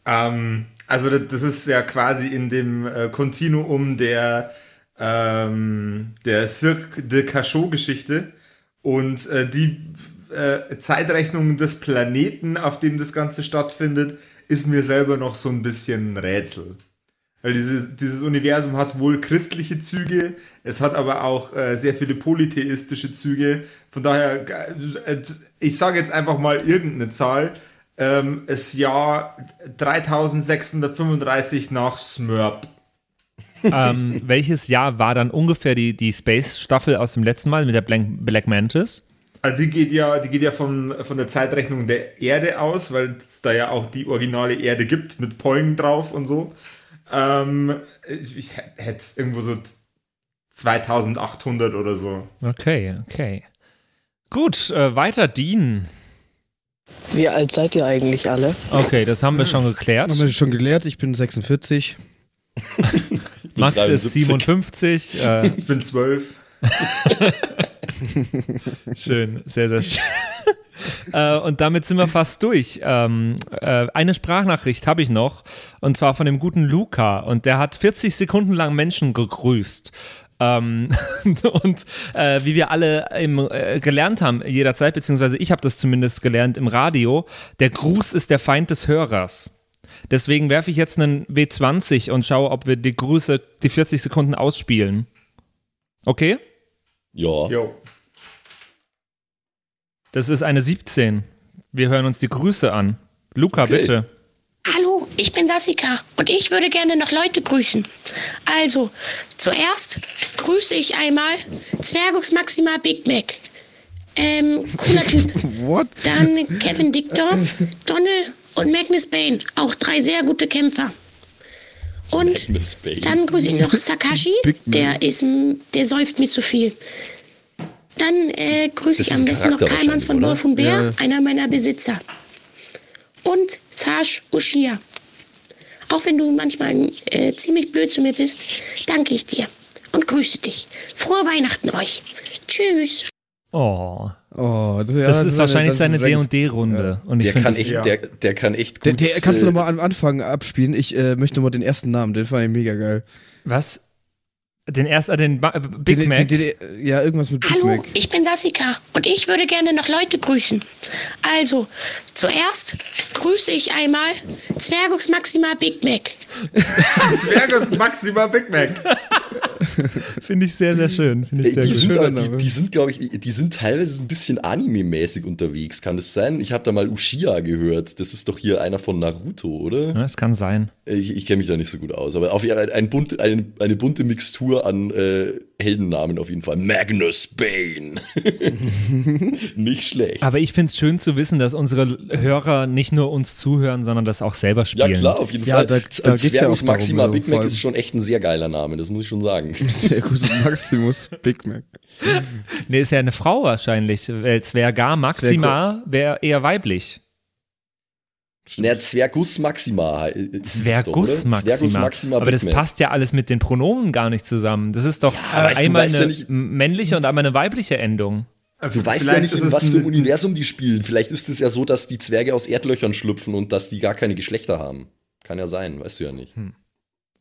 Ähm, also das, ist ja quasi in dem äh, Kontinuum der, ähm, der Cirque de Cachot-Geschichte und äh, die äh, Zeitrechnung des Planeten, auf dem das Ganze stattfindet, ist mir selber noch so ein bisschen ein Rätsel. Weil diese, dieses Universum hat wohl christliche Züge, es hat aber auch äh, sehr viele polytheistische Züge. Von daher, äh, ich sage jetzt einfach mal irgendeine Zahl. Ähm, das Jahr 3635 nach Smurp. ähm, welches Jahr war dann ungefähr die, die Space-Staffel aus dem letzten Mal mit der Black, Black Mantis? Also die geht ja, die geht ja von, von der Zeitrechnung der Erde aus, weil es da ja auch die originale Erde gibt mit Poing drauf und so. Ähm, ich ich hätte irgendwo so 2800 oder so. Okay, okay. Gut, äh, weiter Dean. Wie alt seid ihr eigentlich alle? Okay, das haben wir schon geklärt. Haben wir schon gelehrt, ich bin 46. Max ist 57. Äh, Ich bin 12. schön, sehr, sehr schön. äh, und damit sind wir fast durch. Ähm, äh, eine Sprachnachricht habe ich noch, und zwar von dem guten Luca. Und der hat 40 Sekunden lang Menschen gegrüßt. Ähm, und äh, wie wir alle im, äh, gelernt haben jederzeit, beziehungsweise ich habe das zumindest gelernt im Radio, der Gruß ist der Feind des Hörers. Deswegen werfe ich jetzt einen W20 und schaue, ob wir die Grüße, die 40 Sekunden ausspielen. Okay? Ja. Jo. Das ist eine 17. Wir hören uns die Grüße an. Luca, Okay. bitte. Ich bin Sassika und ich würde gerne noch Leute grüßen. Also, zuerst grüße ich einmal Zwergus Maxima Big Mac. Ähm, cooler Typ. What? Dann Kevin Dictor, Donald und Magnus Bane. Auch drei sehr gute Kämpfer. Und dann grüße ich noch Sakashi. Der ist, der säuft mir zu viel. Dann äh, grüße ich am besten noch Charakter Karlmanns von Wolf und Bär, Ja. einer meiner Besitzer. Und Sash Ushia. Auch wenn du manchmal äh, ziemlich blöd zu mir bist, danke ich dir und grüße dich. Frohe Weihnachten euch. Tschüss. Oh, Oh, das, ja, das ist eine- wahrscheinlich das seine ist D&D-Runde. Und ich Der finde kann, das- echt, ja. der, der kann echt Der, gut. der, kannst du äh, nochmal am Anfang abspielen? Ich äh, möchte nochmal den ersten Namen, den fand ich mega geil. Was? Den ersten, äh, den Ba- äh, Big den, Mac? Den, den, ja, irgendwas mit Big Hallo, Mac. ich bin Sassika und ich würde gerne noch Leute grüßen. Also, zuerst grüße ich einmal Zwergus Maxima Big Mac. Zwergus Maxima Big Mac. Finde ich sehr, sehr schön. Finde ich Ey, sehr die, gut. sind, aber- die, die sind, glaube ich, die sind teilweise so ein bisschen Anime-mäßig unterwegs. Kann das sein? Ich habe da mal Uchiha gehört. Das ist doch hier einer von Naruto, oder? Ja, das kann sein. Ich, ich kenne mich da nicht so gut aus. Aber auf jeden Fall ein bunte, eine, eine bunte Mixtur an äh, Heldennamen auf jeden Fall. Magnus Bane. nicht schlecht. Aber ich finde es schön zu wissen, dass unsere Hörer nicht nur uns zuhören, sondern das auch selber ja, spielen. klar, auf jeden Ja, Fall. da- da ja Zwergus auch darum, Maxima also Big Mac ist schon echt ein sehr geiler Name, das muss ich schon sagen. Servus Maximus Big Mac. Nee, ist ja eine Frau wahrscheinlich, weil Zwergar Maxima wäre eher weiblich. Der Zwergus Maxima. äh, doch, Zwergus oder? Maxima. Zwergus Maxima Aber das passt ja alles mit den Pronomen gar nicht zusammen. Das ist doch aber äh, einmal ja eine nicht- männliche und einmal eine weibliche Endung. Du weißt ja nicht, in was für ein- Universum die spielen. Vielleicht ist es ja so, dass die Zwerge aus Erdlöchern schlüpfen und dass die gar keine Geschlechter haben. Kann ja sein, weißt du ja nicht.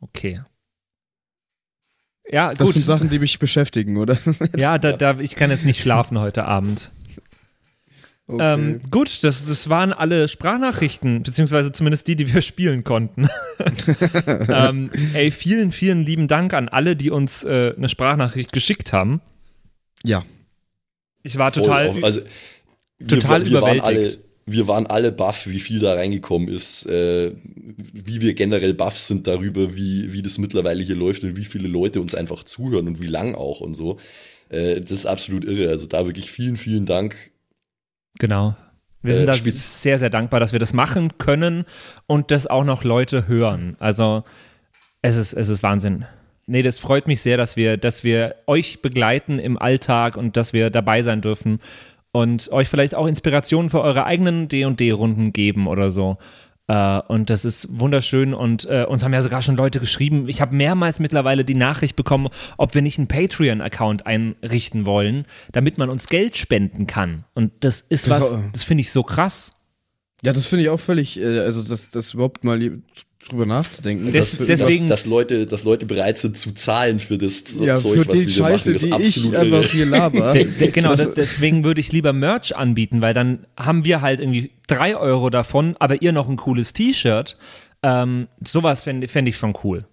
Okay. Ja, Das gut. sind Sachen, die mich beschäftigen, oder? ja, da, da, ich kann jetzt nicht schlafen heute Abend. Okay. Ähm, gut, das, das waren alle Sprachnachrichten, beziehungsweise zumindest die, die wir spielen konnten. ähm, ey, vielen, vielen lieben Dank an alle, die uns äh, eine Sprachnachricht geschickt haben. ja. Ich war total, Voll, also, total wir, wir waren überwältigt. alle, wir waren alle baff, wie viel da reingekommen ist, äh, wie wir generell baff sind darüber, wie, wie das mittlerweile hier läuft und wie viele Leute uns einfach zuhören und wie lang auch und so. Äh, das ist absolut irre. Also da wirklich vielen, vielen Dank. Genau. Wir Äh, sind da spitz- sehr, sehr dankbar, dass wir das machen können und das auch noch Leute hören. Also es ist, es ist Wahnsinn. Nee, das freut mich sehr, dass wir, dass wir euch begleiten im Alltag und dass wir dabei sein dürfen und euch vielleicht auch Inspirationen für eure eigenen D&D-Runden geben oder so. Äh, und das ist wunderschön und äh, uns haben ja sogar schon Leute geschrieben. Ich habe mehrmals mittlerweile die Nachricht bekommen, ob wir nicht einen Patreon-Account einrichten wollen, damit man uns Geld spenden kann. Und das ist Das was, das finde ich so krass. Ja, das finde ich auch völlig, äh, also das, das überhaupt mal drüber nachzudenken. Des- dass, deswegen- dass, dass, Leute, dass Leute bereit sind zu zahlen für das Ja, Zeug, für was die wir Scheiße, machen, ist die ich absolut einfach hier laber. De, de, genau, das, deswegen würde ich lieber Merch anbieten, weil dann haben wir halt irgendwie drei Euro davon, aber ihr noch ein cooles T-Shirt. Ähm, sowas fände fänd ich schon cool.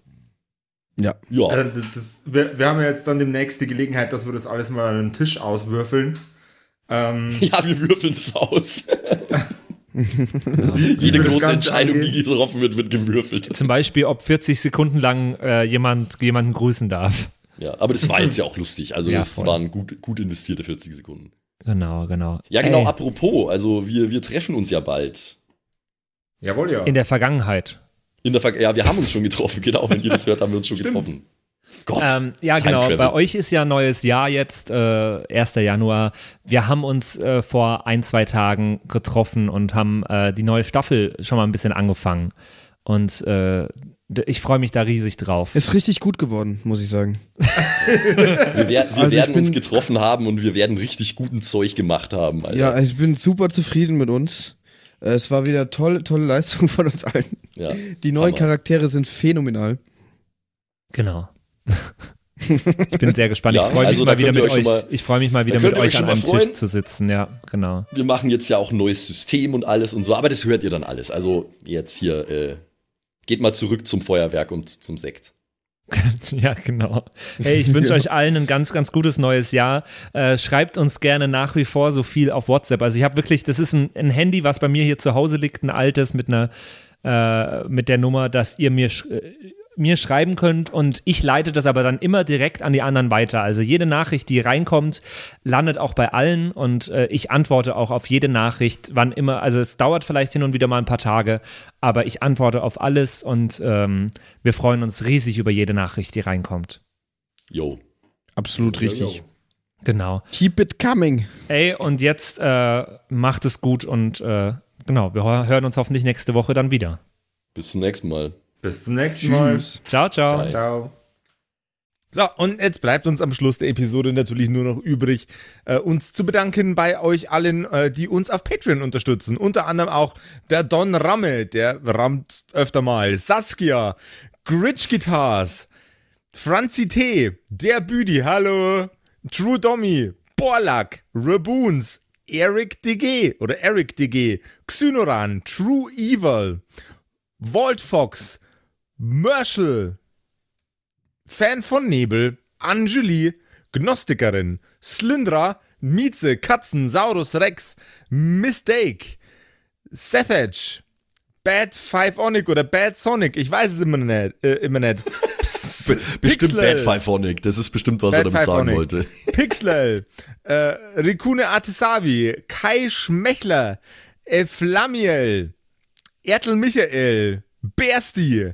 Ja. Ja. Also das, das, wir, wir haben ja jetzt dann demnächst die Gelegenheit, dass wir das alles mal an den Tisch auswürfeln. Ähm, Ja, wir würfeln das aus. wie Jede große Entscheidung, angehen. die getroffen wird, wird gewürfelt. Zum Beispiel, ob 40 Sekunden lang äh, jemand jemanden grüßen darf. Ja, aber das war jetzt ja auch lustig. Also Ja, das voll. waren gut, gut investierte 40 Sekunden. Genau, genau. Ja, genau, Ey, apropos, also wir, wir treffen uns ja bald. Jawohl, ja. in der Vergangenheit. In der Ver ja, wir haben uns schon getroffen, genau, wenn ihr das hört, haben wir uns schon Stimmt. getroffen. Gott. Ähm, ja, Time genau. Travel. Bei euch ist ja neues Jahr jetzt, äh, 1. Januar. Wir haben uns äh, vor ein, zwei Tagen getroffen und haben äh, die neue Staffel schon mal ein bisschen angefangen. Und äh, ich freue mich da riesig drauf. Ist richtig gut geworden, muss ich sagen. Wir, wer wir Also werden uns getroffen haben und wir werden richtig guten Zeug gemacht haben. Alter. Ja, ich bin super zufrieden mit uns. Äh, Es war wieder tolle, tolle Leistung von uns allen. Ja, Die neuen Hammer. Charaktere sind phänomenal. Genau. Ich bin sehr gespannt. Ja, ich freue mich also mal wieder mit euch mal- ich freue mich mal wieder mit euch euch an einem freuen. Tisch zu sitzen. Ja, genau. Wir machen jetzt ja auch ein neues System und alles und so, aber das hört ihr dann alles. Also jetzt hier, äh, geht mal zurück zum Feuerwerk und zum Sekt. Ja, genau. Hey, ich wünsche Ja. euch allen ein ganz, ganz gutes neues Jahr. Äh, schreibt uns gerne nach wie vor so viel auf WhatsApp. Also ich habe wirklich, das ist ein, ein Handy, was bei mir hier zu Hause liegt, ein altes mit einer, äh, mit der Nummer, dass ihr mir sch äh, mir schreiben könnt und ich leite das aber dann immer direkt an die anderen weiter. Also jede Nachricht, die reinkommt, landet auch bei allen und äh, ich antworte auch auf jede Nachricht, wann immer. Also es dauert vielleicht hin und wieder mal ein paar Tage, aber ich antworte auf alles und ähm, wir freuen uns riesig über jede Nachricht, die reinkommt. Yo. Absolut richtig. Genau. Keep it coming. Ey, und jetzt äh, macht es gut und äh, genau, wir hö- hören uns hoffentlich nächste Woche dann wieder. Bis zum nächsten Mal. Bis zum nächsten Mal. Tschüss. Ciao, ciao. Bye. Ciao. So, und jetzt bleibt uns am Schluss der Episode natürlich nur noch übrig, äh, uns zu bedanken bei euch allen, äh, die uns auf Patreon unterstützen. Unter anderem auch der Don Ramme, der rammt öfter mal, Saskia, Gritch Guitars, Franzi T., der Büdi, hallo, True Dommy, Borlak, Raboons, Eric DG oder Eric DG, Xynoran, True Evil, Walt Fox, Merschel, Fan von Nebel, Anjuli, Gnostikerin, Slyndra, Mieze, Katzen, Saurus Rex, Mistake, Sethage, Bad Five Onic oder Bad Sonic, ich weiß es immer nicht. Äh, immer nicht. Be bestimmt Pixel. Bad Pfeifonic. Das ist bestimmt, was Bad er damit sagen Pfeifonic. wollte. Pixel, äh, Rikune Artesavi, Kai Schmechler, äh, Flamiel, Ertel Michael, Bersti,